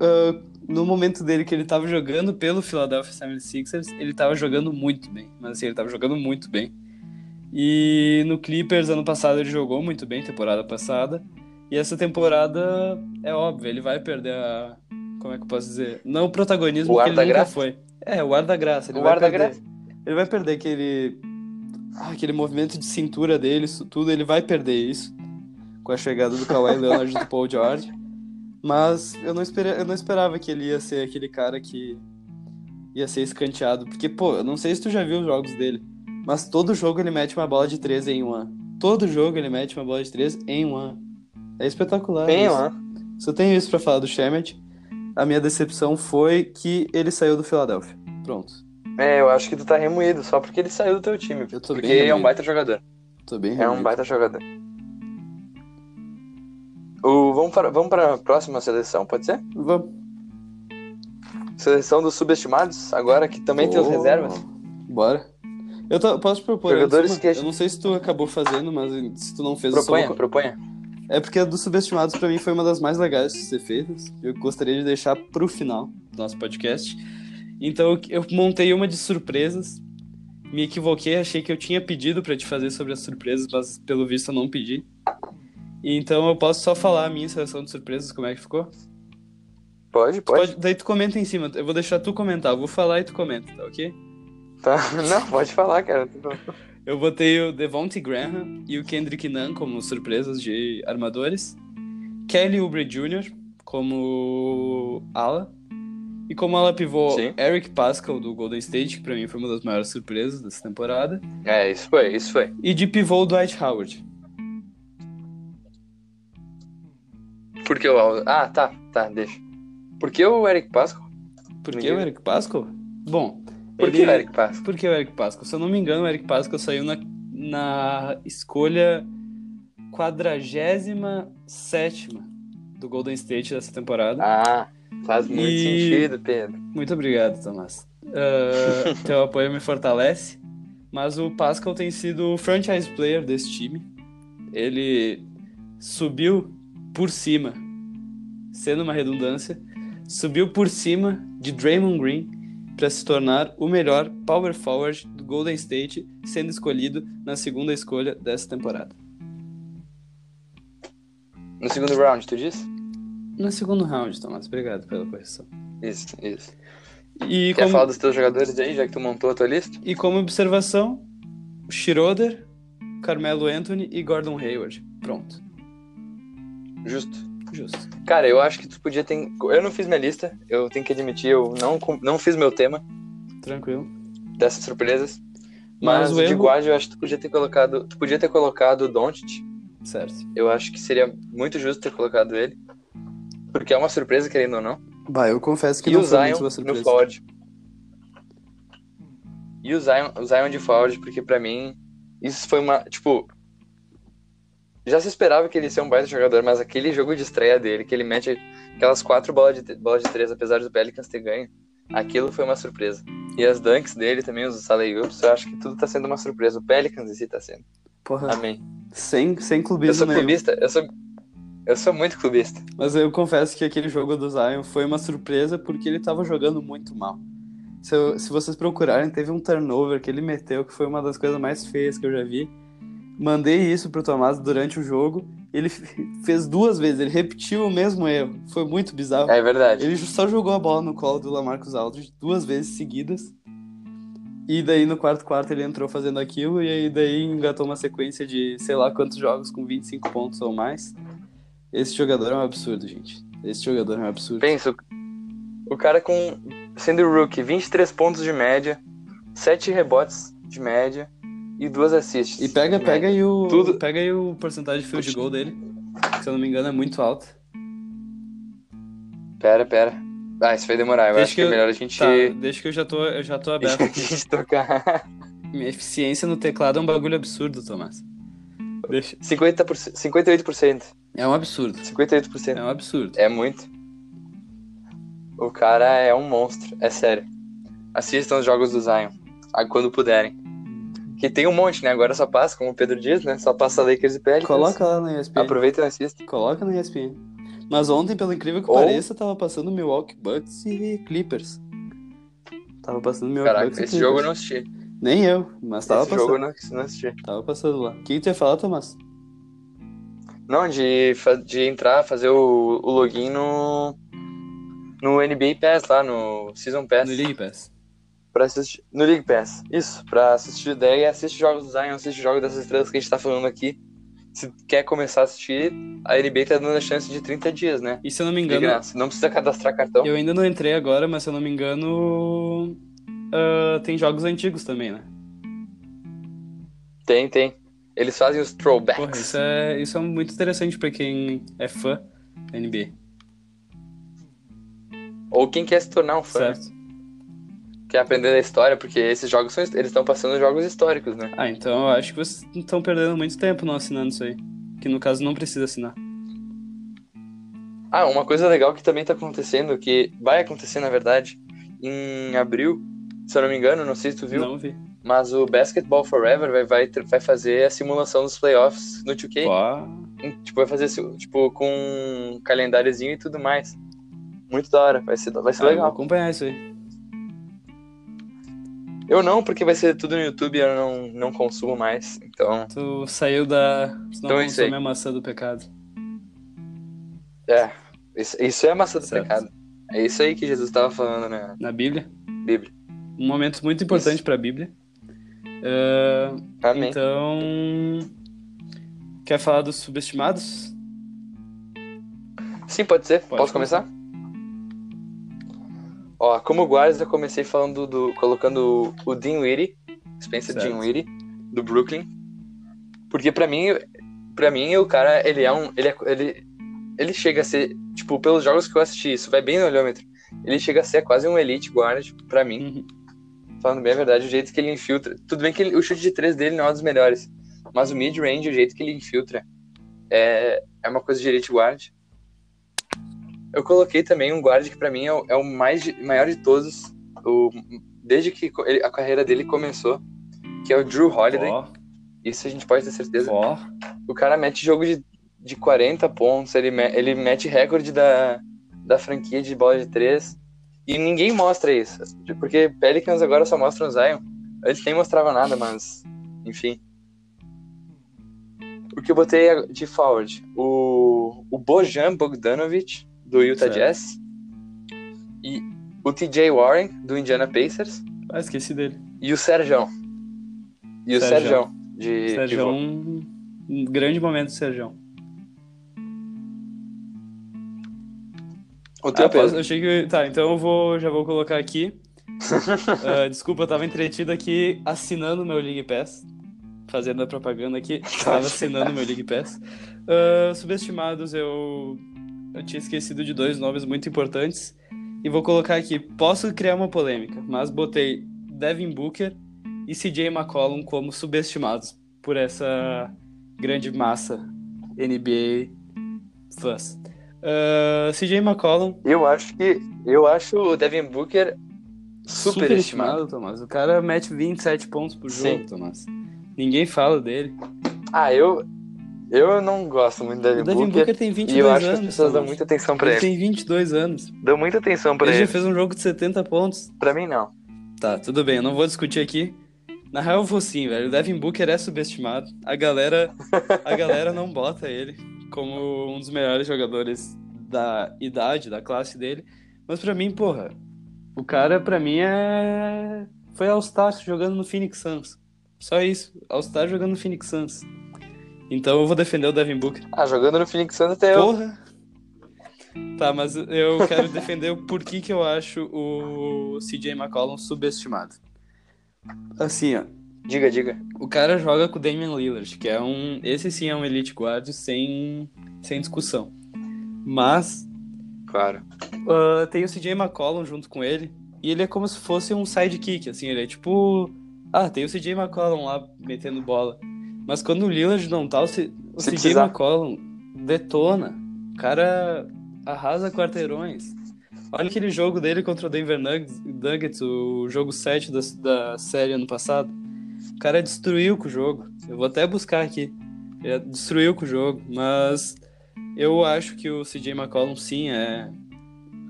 ah, no momento dele que ele tava jogando pelo Philadelphia 76ers, ele tava jogando muito bem. Mas assim, ele tava jogando muito bem. E no Clippers, ano passado, ele jogou muito bem, temporada passada. E essa temporada, é óbvio, ele vai perder a... Como é que eu posso dizer? Não o protagonismo O que ele da nunca graça? foi. É, o ar da graça. Ele O vai ar da perder. graça. Ele vai perder aquele... ah, aquele movimento de cintura dele, isso tudo. Ele vai perder isso com a chegada do Kawhi Leonard e do Paul George. Mas eu não, espera, eu não esperava que ele ia ser aquele cara que ia ser escanteado. Porque, pô, eu não sei se tu já viu os jogos dele, mas todo jogo ele mete uma bola de 3 em um ano. Todo jogo ele mete uma bola de 3 em um ano. É espetacular. Isso. lá. Só tenho isso pra falar do Shemet. A minha decepção foi que ele saiu do Philadelphia. Pronto. É, eu acho que tu tá remoído só porque ele saiu do teu time. Eu tô porque bem ele é um remoído. baita jogador. Tô bem É um remoído. baita jogador. O, vamos, para, vamos para a próxima seleção, pode ser? Vamos. Seleção dos subestimados, agora que também tem os Oh, reservas. Bora. Eu tô- posso propor Jogadores uma? que Eu não sei se tu acabou fazendo, mas se tu não fez, eu só Proponha, vou- proponha. É porque a dos subestimados pra mim foi uma das mais legais de ser feitas. Eu gostaria de deixar pro final do nosso podcast. Então eu montei uma de surpresas. Me equivoquei, achei que eu tinha pedido pra te fazer sobre as surpresas, mas pelo visto eu não pedi. Então eu posso só falar a minha seleção de surpresas, como é que ficou? Pode, pode. pode- daí tu comenta em cima. Eu vou deixar tu comentar. Eu vou falar e tu comenta, tá ok? Tá. *laughs* Não, pode falar, cara. Eu botei o Devontae Graham e o Kendrick Nunn como surpresas de armadores. Kelly Oubre Jr. como ala. E como ala pivô, Sim. Eric Pascal do Golden State, que pra mim foi uma das maiores surpresas dessa temporada. É, isso foi, isso foi. E de pivô, o Dwight Howard. Por que o. Ah, tá, tá, deixa. Por que o Eric Pascal? Por que o Eric Pascal? Bom, Por que ele- o Eric Pascal? Por que o Eric Pascal? Se eu não me engano, o Eric Pascal saiu na, na escolha 47 do Golden State dessa temporada. Ah, faz muito E- sentido, Pedro. Muito obrigado, Tomás. Ah, *laughs* teu apoio me fortalece. Mas o Pascal tem sido o franchise player desse time. Ele subiu por cima, sendo uma redundância, subiu por cima de Draymond Green para se tornar o melhor power forward do Golden State, sendo escolhido na segunda escolha dessa temporada. No segundo round, tu disse? No segundo round, Tomás, obrigado pela correção. Isso, isso. E Quer como- falar dos teus jogadores aí, já que tu montou a tua lista? E como observação, Schroeder, Carmelo Anthony e Gordon Hayward. Pronto. Justo. Justo. Cara, eu acho que tu podia ter. Eu não fiz minha lista, eu tenho que admitir, eu não, não fiz meu tema Tranquilo. dessas surpresas. Mas Mas, o de erro- guarda eu acho que tu podia ter colocado. Tu podia ter colocado o Doncic. Certo. Eu acho que seria muito justo ter colocado ele. Porque é uma surpresa, querendo ou não. Bah, eu confesso que e não o foi Zion muito uma no surpresa. forward. E o Zion, o Zion de forward, porque pra mim, isso foi uma. Tipo. Já se esperava que ele ia ser um baita jogador, mas aquele jogo de estreia dele, que ele mete aquelas quatro bolas de, bolas de três, apesar do Pelicans ter ganho, aquilo foi uma surpresa. E as dunks dele também, os alley-oops, eu acho que tudo tá sendo uma surpresa. O Pelicans em si tá sendo. Porra, Amém. sem, sem Eu clubismo sou nenhum. clubista, eu sou. Eu sou muito clubista. Mas eu confesso que aquele jogo do Zion foi uma surpresa porque ele tava jogando muito mal. Se, eu- se vocês procurarem, teve um turnover que ele meteu que foi uma das coisas mais feias que eu já vi. Mandei isso pro Tomás durante o jogo. Ele fez duas vezes, ele repetiu o mesmo erro. Foi muito bizarro. É verdade. Ele só jogou a bola no colo do Lamarcus Aldridge duas vezes seguidas. E daí no quarto quarto ele entrou fazendo aquilo e aí daí engatou uma sequência de sei lá quantos jogos com 25 pontos ou mais. Esse jogador é um absurdo, gente. Esse jogador é um absurdo. Pensa, o cara com sendo rookie, 23 pontos de média, 7 rebotes de média e duas assists. E pega, pega aí o. Tudo- Pega aí o porcentagem de field goal dele. Se eu não me engano, é muito alto. Pera, pera. Ah, isso vai demorar. Eu Deixa acho que que é melhor a gente, Tá, deixa que eu já tô, eu já tô *laughs* a aberto aqui. gente tocar. Minha eficiência no teclado é um bagulho absurdo, Tomás. Deixa. 50%, 58%. É um absurdo. 58%. É um absurdo. É muito. O cara é um monstro, é sério. Assistam os jogos do Zion, quando puderem. Que tem um monte, né? Agora só passa, como o Pedro diz, né? Só passa Lakers e Pelicans. Coloca lá na ESPN. Aproveita e assista. Coloca na ESPN. Mas ontem, pelo incrível que Ou- pareça, tava passando Milwaukee Bucks e Clippers. Tava passando Milwaukee Caraca, Bucks e esse jogo eu não assisti. Nem eu, mas tava esse passando. jogo eu não, não assisti. Tava passando lá. O que, tu ia falar, Tomás? Não, de, de entrar, fazer o, o login no. No NBA Pass lá, no Season Pass. No League Pass. Pra assistir, no League Pass. Isso, pra assistir daí, assiste jogos do Zion, assiste jogos dessas estrelas que a gente tá falando aqui. Se quer começar a assistir, a NBA tá dando a chance de 30 dias, né? E se eu não me engano. Não precisa cadastrar cartão. eu ainda não entrei agora, mas se eu não me engano, ah, tem jogos antigos também, né? Tem, tem. Eles fazem os throwbacks. Porra, isso é, isso é muito interessante pra quem é fã da NBA, Ou quem quer se tornar um fã, né? certo? Quer aprender da história, porque esses jogos são, eles estão passando jogos históricos, né? Ah, então eu acho que vocês estão perdendo muito tempo não assinando isso aí. Que no caso não precisa assinar. Ah, uma coisa legal que também tá acontecendo, que vai acontecer na verdade, em abril, se eu não me engano, não sei se tu viu, Não vi. mas o Basketball Forever vai, vai, vai fazer a simulação dos playoffs no 2K. Ó, Tipo, vai fazer tipo, com um calendáriozinho e tudo mais. Muito da hora, vai ser, vai ser ah, eu vou legal. acompanhar isso aí. Eu não, porque vai ser tudo no YouTube e eu não, não consumo mais. Então, Tu saiu da. Tu não Então é consome a maçã do pecado. é. Isso, isso é a maçã do Certo. pecado. É isso aí que Jesus estava falando na Na Bíblia. Bíblia. Um momento muito importante Isso. pra Bíblia. Ah, Amém. então. Quer falar dos subestimados? Sim, pode ser. Pode Posso começar? Ó, como guardas eu comecei falando do. colocando o Dean Whitty, Spencer Certo. Dean Whitty, do Brooklyn. Porque pra mim, pra mim o cara, ele é um. Ele, é, ele, ele chega a ser. Tipo, pelos jogos que eu assisti, isso vai bem no olhômetro. Ele chega a ser quase um elite guard pra mim. Uhum. Falando bem a verdade, o jeito que ele infiltra. Tudo bem que ele- o chute de três dele não é um dos melhores. Mas o mid-range, o jeito que ele infiltra, é, é uma coisa de elite guard. Eu coloquei também um guard que pra mim é o, é o mais maior de todos, o, desde que ele- a carreira dele começou, que é o Drew Holiday. Ó, Isso a gente pode ter certeza. ó. O cara mete jogo de, de 40 pontos, ele, me- ele mete recorde da, da franquia de bola de três. E ninguém mostra isso. Porque Pelicans agora só mostram o Zion. Eles nem mostravam nada, mas. Enfim. O que eu botei de forward? O, o Bojan Bogdanovic, do Utah Certo. Jazz. E o TJ Warren, do Indiana Pacers. Ah, esqueci dele. E o Serjão. E o Serjão. Serjão. De um, um grande momento do Sérgio. O teu Ah, eu que. Tá, então eu vou, já vou colocar aqui. *laughs* Ah, desculpa, eu tava entretido aqui assinando meu League Pass. Fazendo a propaganda aqui. *laughs* Tava assinando meu League Pass. Ah, subestimados, eu. Eu tinha esquecido de dois nomes muito importantes. E vou colocar aqui. Posso criar uma polêmica, mas botei Devin Booker e CJ McCollum como subestimados por essa grande massa NBA fãs. Ah, CJ McCollum Eu acho que. Eu acho o Devin Booker super, estimado. Tomás. O cara mete 27 pontos por jogo, Sim. Tomás. Ninguém fala dele. Ah, eu. Eu não gosto muito do Devin, o Devin Booker. Booker, tem 22 e eu acho anos. que as pessoas dão muita atenção pra ele ele. tem 22 anos. Dão muita atenção pra ele ele. já fez um jogo de 70 pontos. Pra mim, não. Tá, tudo bem, eu não vou discutir aqui. Na real, eu vou sim, velho. O Devin Booker é subestimado. A galera, a *laughs* galera não bota ele como um dos melhores jogadores da idade, da classe dele. Mas pra mim, porra, o cara pra mim é foi All-Star jogando no Phoenix Suns. Só isso, All-Star jogando no Phoenix Suns. Então eu vou defender o Devin Booker. Ah, jogando no Phoenix Suns até eu. Porra! Tá, mas eu quero defender o porquê que eu acho o CJ McCollum subestimado. Assim, ó. Diga, diga. O cara joga com o Damian Lillard, que é um. Esse sim é um elite guard sem, sem discussão. Mas. Claro. Uh, tem o CJ McCollum junto com ele. E ele é como se fosse um sidekick, assim. Ele é tipo. Ah, tem o CJ McCollum lá metendo bola. Mas quando o Lillard não tá, o, C... o Se CJ precisar. McCollum detona. O cara arrasa quarteirões. Olha aquele jogo dele contra o Denver Nuggets, o jogo 7 da, da série ano passado. O cara destruiu com o jogo. Eu vou até buscar aqui. Ele destruiu com o jogo, mas eu acho que o CJ McCollum sim é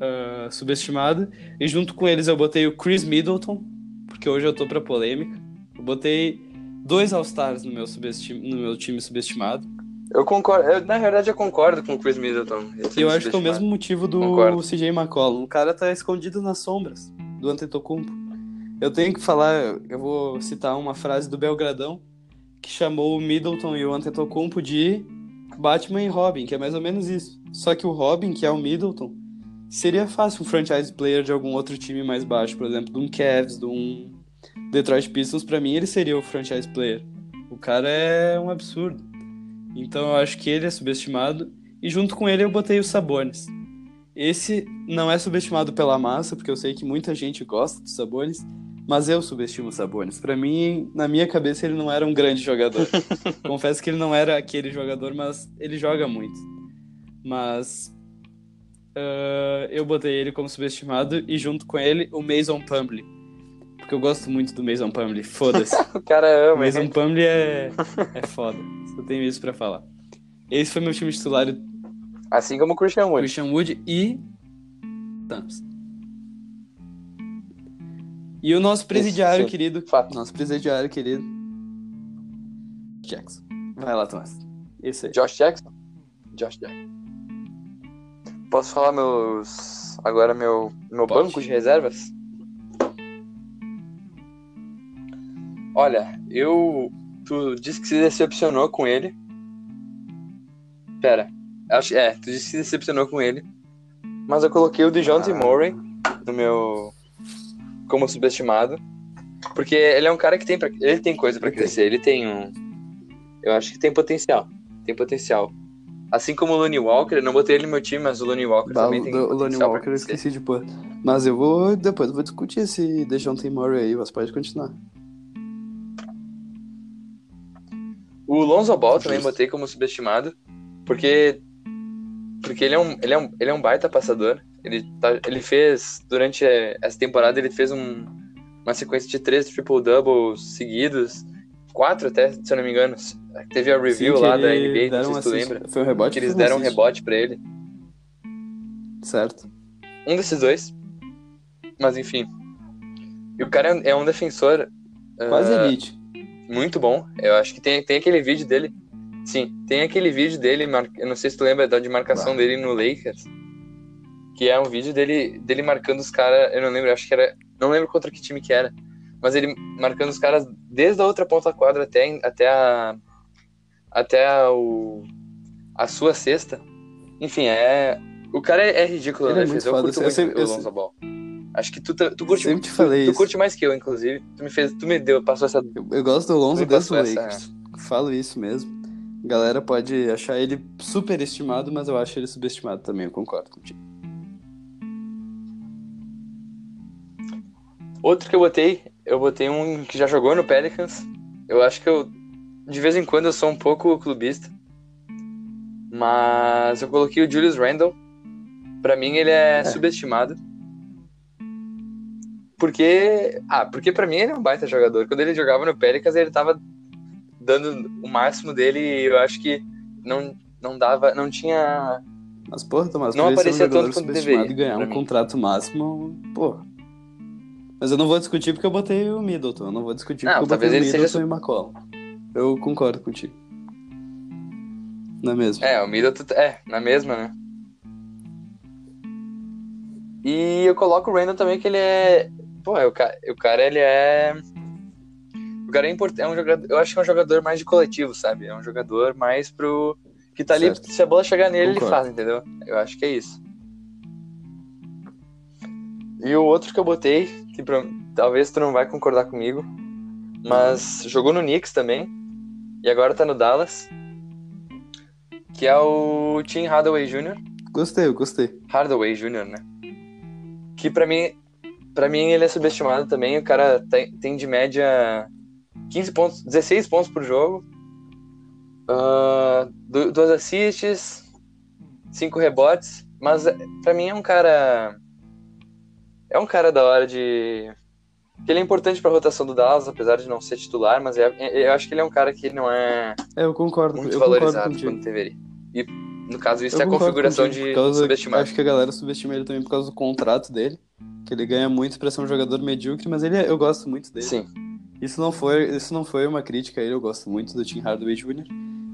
ah, subestimado. E junto com eles eu botei o Chris Middleton, porque hoje eu tô pra polêmica. Eu botei dois All-Stars no, meu subestim- no meu time subestimado. Eu concordo. eu, na verdade, eu concordo com o Chris Middleton. Eu acho que é o mesmo motivo do Concordo. CJ McCollum. O cara tá escondido nas sombras do Antetokounmpo. Eu tenho que falar, eu vou citar uma frase do Belgradão que chamou o Middleton e o Antetokounmpo de Batman e Robin, que é mais ou menos isso. Só que o Robin, que é o Middleton, seria fácil um franchise player de algum outro time mais baixo, por exemplo, de um Cavs, de um Detroit Pistons, pra mim ele seria o franchise player. O cara é um absurdo. Então eu acho que ele é subestimado. E junto com ele eu botei o Sabonis. Esse não é subestimado pela massa, porque eu sei que muita gente gosta do Sabonis, mas eu subestimo o Sabonis. Pra mim, na minha cabeça, ele não era um grande jogador. *laughs* Confesso que ele não era aquele jogador, mas ele joga muito. Mas ah, eu botei ele como subestimado e junto com ele o Mason Plumlee. Porque eu gosto muito do Mason Plumlee. Foda-se. *laughs* O cara ama, Mason hein? Plumlee é, *laughs* é foda. Só tenho isso pra falar. Esse foi meu time titular, Assim como o Christian Wood. Christian Wood e Suns. E o nosso presidiário sim. querido, Fato. nosso presidiário querido, Jackson. Vai lá, Tomás. Esse aí. Josh Jackson? Josh Jackson. Posso falar meus. Agora meu, meu Pode. banco de reservas? Olha, eu. Tu disse que se decepcionou com ele. Pera. Acho, é, tu disse que se decepcionou com ele. Mas eu coloquei o DeJounte Ah. Murray no meu. como subestimado. Porque ele é um cara que tem. Pra, ele tem coisa tem. crescer. Ele tem um. Eu acho que tem potencial. Tem potencial. Assim como o Lonnie Walker, eu não botei ele no meu time, mas o Lonnie Walker Bah, também tem o Lonnie Walker eu esqueci de pôr. Mas eu vou. Depois eu vou discutir esse DeJounte Murray aí, você pode continuar. O Lonzo Ball também Justo. botei como subestimado, porque porque ele é um ele é um, ele é um baita passador. Ele tá, ele fez durante eh, essa temporada ele fez um, uma sequência de três triple doubles seguidos, quatro até, se eu não me engano. Teve a review Sim, lá da NBA, não sei se tu assist. lembra, Foi um rebote que eles deram um assist. rebote pra ele. Certo. Um desses dois. Mas enfim. E o cara é, é um defensor Quase ah, elite. Muito bom. Eu acho que tem, tem aquele vídeo dele. Sim, tem aquele vídeo dele, mar- eu não sei se tu lembra da de marcação dele no Lakers. Que é um vídeo dele, dele marcando os caras. Eu não lembro, acho que era. Não lembro contra que time que era. Mas ele marcando os caras desde a outra ponta quadra até, até a. Até a, o, a sua cesta. Enfim, é. O cara é, é ridículo Ele na é muito. Eu eu muito sempre- o eu Lonzo Ball. Acho que tu, tu, tu curte, sempre te tu- falei tu, isso. curte mais que eu, inclusive. Tu me fez, tu me deu, passou essa Eu, eu gosto do Lonzo Me desde o passou essa- Lakers. Falo isso mesmo. A galera pode achar ele superestimado, mas eu acho ele subestimado também, eu concordo contigo. Outro que eu botei, eu botei um que já jogou no Pelicans. Eu acho que eu, de vez em quando, eu sou um pouco clubista. Mas eu coloquei o Julius Randle. Pra mim, ele é, É. subestimado. Porque. Ah, porque pra mim ele é um baita jogador. Quando ele jogava no Pelicans, ele tava dando o máximo dele e eu acho que não, não dava. Não tinha. Mas, porra, Tomás, Não aparecia um tanto quanto deveria, ganhar um mim. contrato máximo, porra. Mas eu não vou discutir porque eu botei o Middleton. Eu não vou discutir Não, porque eu talvez botei o ele seja Middleton e o McCollum. Eu concordo contigo. Não é mesmo? É, o Middleton é, na mesma, né? E eu coloco o Randall também, que ele é. Pô, o cara, o cara ele é. O cara é importante. É um jogador, eu acho que é um jogador mais de coletivo, sabe? É um jogador mais pro. Que tá ali, Certo. se a bola chegar nele, Concordo. ele faz, entendeu? Eu acho que é isso. E o outro que eu botei, que pra- talvez tu não vai concordar comigo, mas jogou no Knicks também, e agora tá no Dallas, que é o Tim Hardaway Jr. Gostei, eu gostei. Hardaway Jr., né? Que pra mim, para mim ele é subestimado também. O cara tem, tem de média 15 pontos, 16 pontos por jogo, ah, du- duas assists, cinco rebotes. Mas pra mim é um cara é um cara da hora de ele é importante pra rotação do Dallas, apesar de não ser titular, mas é- é- eu acho que ele é um cara que não é É, eu concordo. muito eu concordo valorizado contigo. quando deveria. E no caso isso Eu é a concordo configuração contigo, de causa- subestimado. Acho que a galera subestima ele também por causa do contrato dele. Que ele ganha muito pra ser um jogador medíocre, mas ele é- eu gosto muito dele. Sim. Isso não foi, isso não foi uma crítica a ele, eu gosto muito do Tim Hardaway Jr.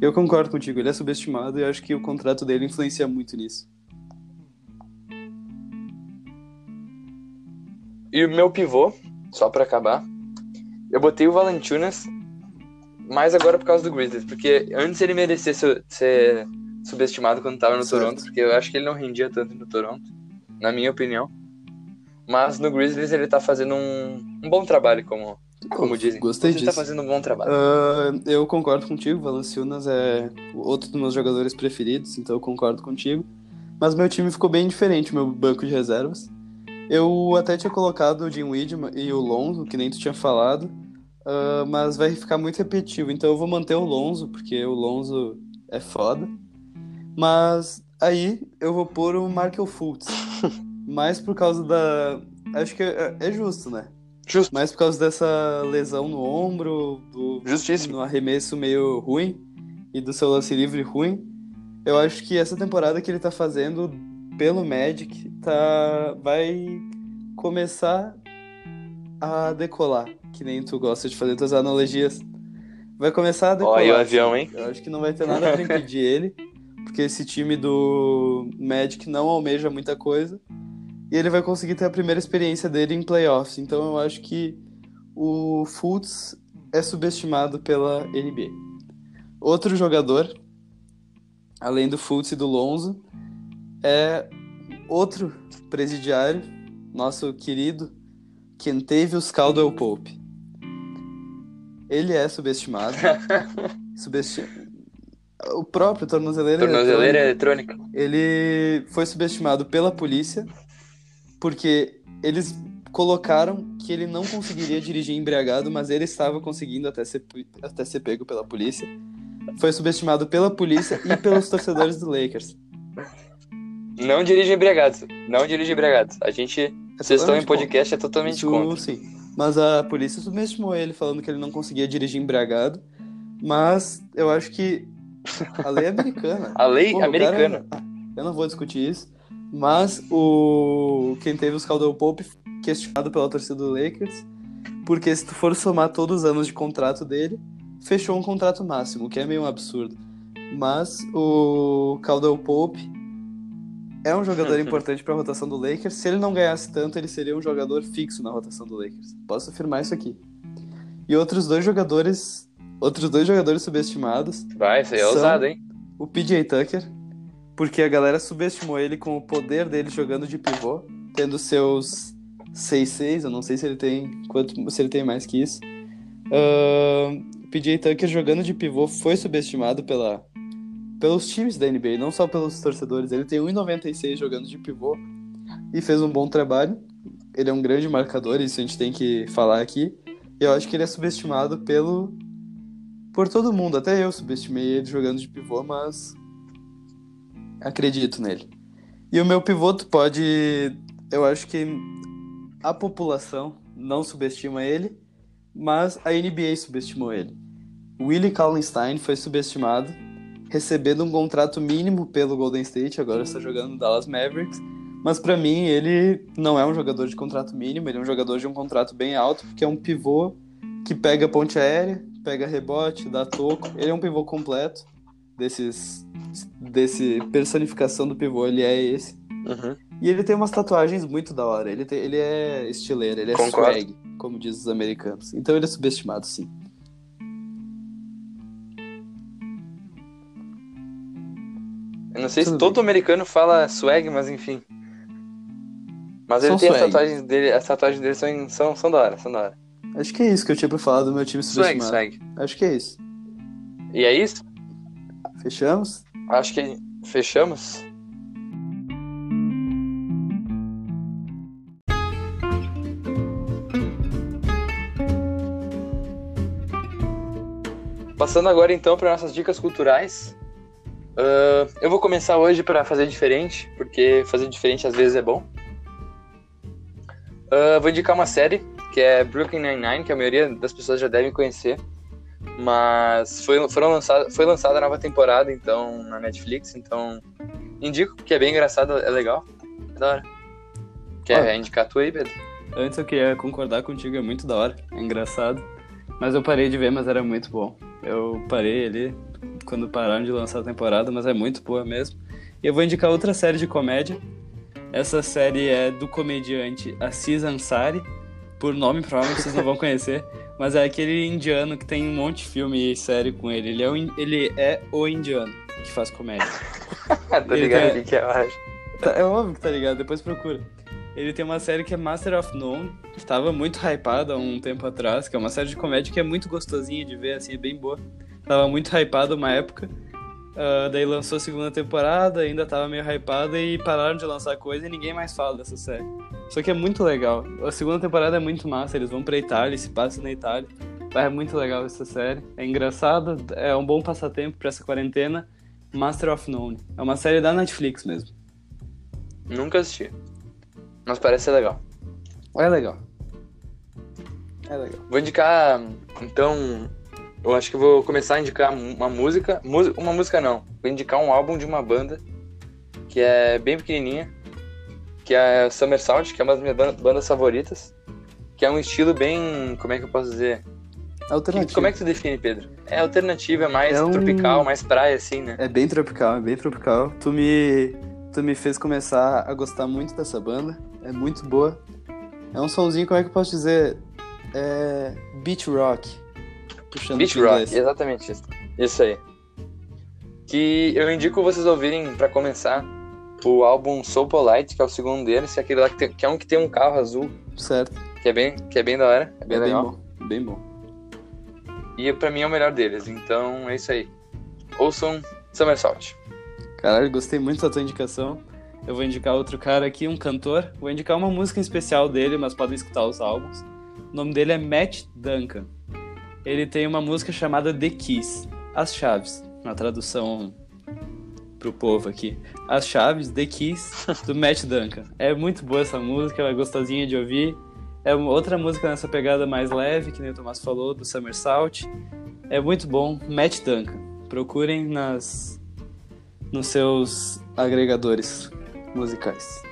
Eu concordo contigo, ele é subestimado e acho que o contrato dele influencia muito nisso. E o meu pivô, só pra acabar, eu botei o Valanciunas, mas agora por causa do Grizzlies, porque antes ele merecia ser, ser subestimado quando tava no Certo. Toronto, porque eu acho que ele não rendia tanto no Toronto, na minha opinião. Mas no Grizzlies ele tá fazendo um, um bom trabalho, como, como dizem. Gostei ele disso. tá fazendo um bom trabalho. Ah, eu concordo contigo, Valanciunas é outro dos meus jogadores preferidos, então eu concordo contigo. Mas meu time ficou bem diferente, meu banco de reservas. Eu até tinha colocado o Jim Widman e o Lonzo, que nem tu tinha falado, ah, mas vai ficar muito repetitivo, então eu vou manter o Lonzo, porque o Lonzo é foda. Mas aí eu vou pôr o Markel Fultz, *laughs* mais por causa da... Acho que é, é justo, né? Justo, Mais por causa dessa lesão no ombro, do justíssimo. no arremesso meio ruim e do seu lance livre ruim. Eu acho que essa temporada que ele tá fazendo pelo Magic tá vai começar a decolar, que nem tu gosta de fazer tuas analogias. Vai começar a decolar. Olha o avião, hein? Eu acho que não vai ter nada pra impedir ele, porque esse time do Magic não almeja muita coisa. E ele vai conseguir ter a primeira experiência dele em playoffs. Então eu acho que o Fultz é subestimado pela NBA. Outro jogador, além do Fultz e do Lonzo, é outro presidiário, nosso querido Kentavious Caldwell Pope. Ele é subestimado. *laughs* Subesti... O próprio tornozeleiro Tornozeleira eletrônico, eletrônica. ele foi subestimado pela polícia porque eles colocaram que ele não conseguiria dirigir embriagado, mas ele estava conseguindo até ser, até ser pego pela polícia. Foi subestimado pela polícia e pelos *laughs* torcedores do Lakers. Não dirige embriagados. Não dirige embriagados. A gente, É vocês estão em podcast, é totalmente Isso, contra. sim. Mas a polícia subestimou ele, falando que ele não conseguia dirigir embriagado. Mas eu acho que a lei é americana. *laughs* A lei o americana. cara- eu não vou discutir isso. Mas o quem teve os Caldwell Pope questionado pela torcida do Lakers, porque se tu for somar todos os anos de contrato dele, fechou um contrato máximo, o que é meio um absurdo. Mas o Caldwell Pope é um jogador importante para a rotação do Lakers. Se ele não ganhasse tanto, ele seria um jogador fixo na rotação do Lakers. Posso afirmar isso aqui. E outros dois jogadores, outros dois jogadores subestimados Vai, isso aí é ousado, hein? o PJ Tucker, porque a galera subestimou ele com o poder dele jogando de pivô, tendo seus 6-6, eu não sei se ele tem quanto se ele tem mais que isso. O PJ Tucker jogando de pivô foi subestimado pela pelos times da NBA, não só pelos torcedores. Ele tem 1,96 jogando de pivô e fez um bom trabalho. Ele é um grande marcador, isso a gente tem que falar aqui. E eu acho que ele é subestimado pelo por todo mundo, até eu subestimei ele jogando de pivô, mas acredito nele. E o meu pivô tu pode, eu acho que a população não subestima ele, mas a NBA subestimou ele. Willie Kallenstein foi subestimado, recebendo um contrato mínimo pelo Golden State, agora está jogando no Dallas Mavericks. Mas pra mim ele não é um jogador de contrato mínimo, ele é um jogador de um contrato bem alto, porque é um pivô que pega ponte aérea, pega rebote, dá toco. Ele é um pivô completo. Desses desse personificação do pivô, ele é esse. Uhum. E ele tem umas tatuagens muito da hora. Ele, tem, ele é estileiro, ele é Concordo. swag, como diz os americanos. Então ele é subestimado, sim. Eu não sei se Tudo todo americano fala swag, mas enfim. Mas ele São tem as swag. tatuagens dele, as tatuagens dele são, são, são da hora, são da hora. Acho que é isso que eu tinha pra falar do meu time Swag, subestimado. swag. Acho que é isso. E é isso? Fechamos? Acho que fechamos. Passando agora então para nossas dicas culturais. Ah, eu vou começar hoje para fazer diferente, porque fazer diferente às vezes é bom. Ah, vou indicar uma série que é Brooklyn Nine-Nine, que a maioria das pessoas já devem conhecer. Mas foi, foram lançada, foi lançada a nova temporada então na Netflix, então indico que é bem engraçado, é legal. É da hora. Quer Ah. indicar tu aí, Pedro? Antes eu queria concordar contigo, é muito da hora, é engraçado. Mas eu parei de ver, mas era muito bom. Eu parei ali quando pararam de lançar a temporada, mas é muito boa mesmo. E eu vou indicar outra série de comédia. Essa série é do comediante Aziz Ansari. Por nome, provavelmente vocês não vão *laughs* conhecer. Mas é aquele indiano que tem um monte de filme e série com ele. Ele é o, in- ele é o indiano que faz comédia. *laughs* Tô Ele ligado o que é, eu acho. Tá, é óbvio que tá ligado, depois procura. Ele tem uma série que é Master of None, que tava muito hypada há um tempo atrás, que é uma série de comédia que é muito gostosinha de ver, assim, é bem boa. Tava muito hypada uma época, ah, daí lançou a segunda temporada, ainda tava meio hypada e pararam de lançar coisa e ninguém mais fala dessa série. Só que é muito legal. A segunda temporada é muito massa, eles vão pra Itália, se passa na Itália. Mas É muito legal essa série. É engraçado, é um bom passatempo pra essa quarentena. Master of None. É uma série da Netflix mesmo. Nunca assisti. Mas parece ser legal. É legal. É legal. Vou indicar, então, eu acho que vou começar a indicar uma música, uma música não, vou indicar um álbum de uma banda que é bem pequenininha, que é Summer Salt, que é uma das minhas ban- bandas favoritas, que é um estilo bem, como é que eu posso dizer? Que- Alternativo. como é que tu define, Pedro? É alternativo, é mais É um- tropical, mais praia, assim, né? É bem tropical, é bem tropical. Tu me, tu me fez começar a gostar muito dessa banda. É muito boa. É um sonzinho, como é que eu posso dizer? É. Beach rock. Puxando Beach Rock, inglês. exatamente isso. Isso aí. Que eu indico vocês ouvirem pra começar o álbum Soul Polite, que é o segundo deles, que é aquele lá que, tem- que é um que tem um carro azul, Certo. que é bem, que é bem da hora, é bem é legal. bem bom. Bem bom. E pra mim é o melhor deles, então é isso aí. Ouçam Somersault. Caralho, gostei muito da tua indicação. Eu vou indicar outro cara aqui, um cantor. Vou indicar uma música em especial dele, mas podem escutar os álbuns. O nome dele é Matt Duncan. Ele tem uma música chamada The Keys, As Chaves, na tradução pro povo aqui. As Chaves, The Keys, do Matt Duncan. É muito boa essa música, ela é gostosinha de ouvir. É outra música nessa pegada mais leve, que nem o Tomás falou, do Summer Salt. É muito bom, Matt Duncan. Procurem nas nos seus agregadores musicais.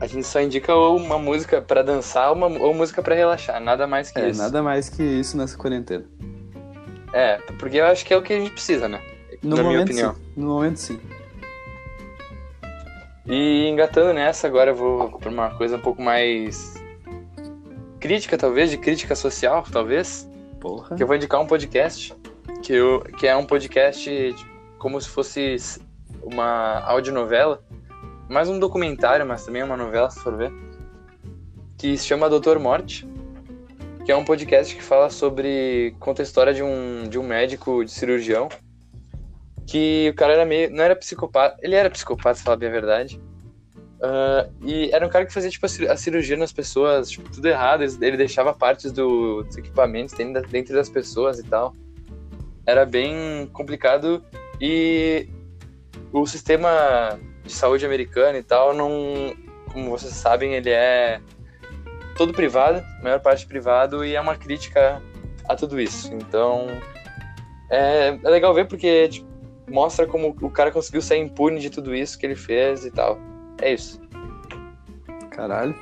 A gente só indica ou uma música pra dançar uma, ou música pra relaxar, nada mais que É, isso. nada mais que isso nessa quarentena. É, porque eu acho que é o que a gente precisa, né? No Na minha momento, opinião. sim. No momento, sim. E engatando nessa, agora eu vou pra uma coisa um pouco mais crítica, talvez, de crítica social, talvez. Porra. Que eu vou indicar um podcast, que, eu, que é um podcast tipo, como se fosse uma audionovela, mais um documentário, mas também uma novela, se for ver, que se chama Doutor Morte, que é um podcast que fala sobre, conta a história de um, de um médico, de cirurgião, que o cara era meio, não era psicopata, ele era psicopata, se falar bem a verdade, Ah, e era um cara que fazia tipo a cir- a cirurgia nas pessoas, tipo, tudo errado. Ele deixava partes do- dos equipamentos dentro, da- dentro das pessoas e tal. Era bem complicado e o sistema de saúde americano e tal não, como vocês sabem, ele é todo privado, maior parte privado e é uma crítica a tudo isso. Então é, é legal ver porque tipo, mostra como o cara conseguiu sair impune de tudo isso que ele fez e tal. É isso. Caralho.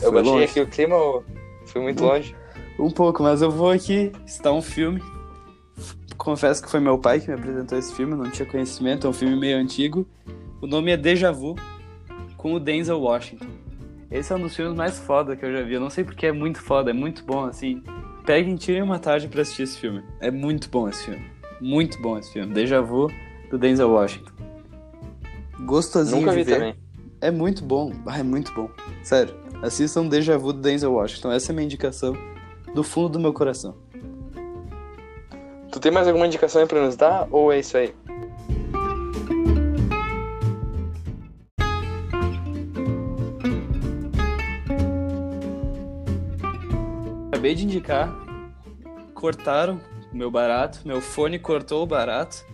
Eu Foi baixei longe. aqui o clima, ou fui muito Hum. longe. Um pouco, mas eu vou aqui citar um filme. Confesso que foi meu pai que me apresentou esse filme, não tinha conhecimento, é um filme meio antigo. O nome é Deja Vu, com o Denzel Washington. Esse é um dos filmes mais foda que eu já vi. Eu não sei porque é muito foda, é muito bom, assim. Peguem, tirem uma tarde pra assistir esse filme. É muito bom esse filme. Muito bom esse filme. Deja Vu, do Denzel Washington. Gostosinho Nunca de vi ver. também. é muito bom. Ah, é muito bom. Sério. Assistam Deja Vu do Denzel Washington. Essa é a minha indicação do fundo do meu coração. Tu tem mais alguma indicação aí pra nos dar? Ou é isso aí? Acabei de indicar. Cortaram o meu barato. Meu fone cortou o barato.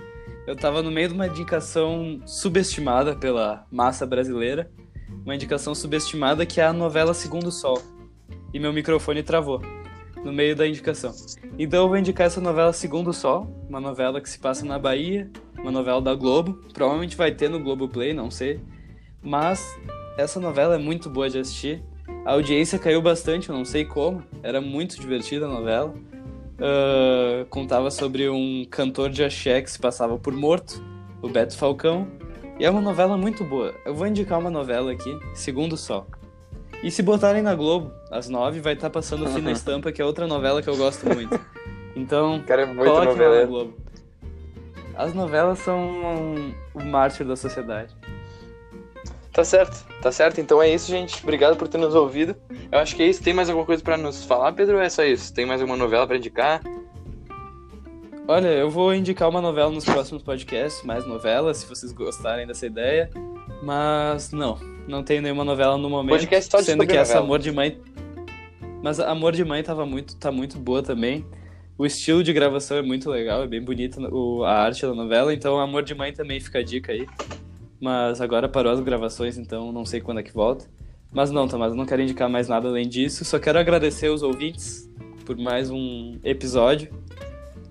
Eu tava no meio de uma indicação subestimada pela massa brasileira. Uma indicação subestimada que é a novela Segundo Sol. E meu microfone travou no meio da indicação. Então eu vou indicar essa novela Segundo Sol, uma novela que se passa na Bahia, uma novela da Globo. Provavelmente vai ter no Globo Play, não sei. Mas essa novela é muito boa de assistir. A audiência caiu bastante, eu não sei como. Era muito divertida a novela. Uh, contava sobre um cantor de axé que se passava por morto, o Beto Falcão. E é uma novela muito boa. Eu vou indicar uma novela aqui, Segundo Sol. E se botarem na Globo, às nove, vai estar tá passando Fina *laughs* Estampa, que é outra novela que eu gosto muito. Então, Cara, é muito novela. na Globo. As novelas são um, o mártir da sociedade. Tá certo, tá certo. Então é isso, gente. Obrigado por ter nos ouvido. Eu acho que é isso. Tem mais alguma coisa para nos falar, Pedro? Ou é só isso? Tem mais alguma novela para indicar? Olha, eu vou indicar uma novela nos próximos podcasts, mais novelas, se vocês gostarem dessa ideia. Mas não, não tenho nenhuma novela no momento. Podcast só de sendo que novela. essa Amor de Mãe. Mas Amor de Mãe tava muito, tá muito boa também. O estilo de gravação é muito legal, é bem bonita a arte da novela, então Amor de Mãe também fica a dica aí. Mas agora parou as gravações, então não sei quando é que volta. Mas não, Tomás, eu não quero indicar mais nada além disso. Só quero agradecer os ouvintes por mais um episódio.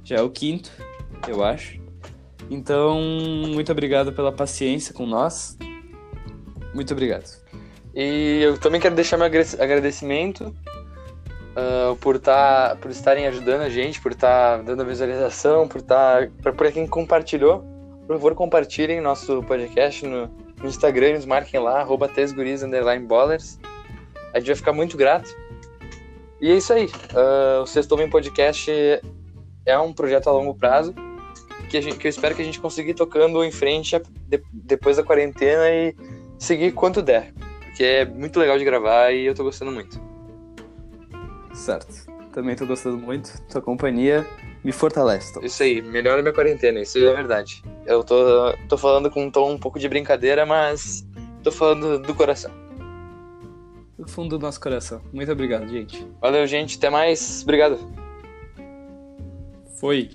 Já é o quinto, eu acho. Então, muito obrigado pela paciência com nós. Muito obrigado. E eu também quero deixar meu agradecimento uh, por, tá, por estarem ajudando a gente, por estar tá dando visualização, por estar. Tá, por quem compartilhou. Por favor, compartilhem nosso podcast no, Instagram, nos marquem lá, arroba. A gente vai ficar muito grato. E é isso aí. Uh, o Sexto Homem Podcast é um projeto a longo prazo que, gente, que eu espero que a gente consiga ir tocando em frente de, depois da quarentena e seguir quanto der. Porque é muito legal de gravar e eu tô gostando muito. Certo. Também tô gostando muito. Tua companhia me fortalece. Tom. Isso aí, melhora minha quarentena, isso é verdade. Eu tô, tô falando com um tom um pouco de brincadeira, mas tô falando do coração. Do fundo do nosso coração. Muito obrigado, gente. Valeu, gente. Até mais. Obrigado. Foi.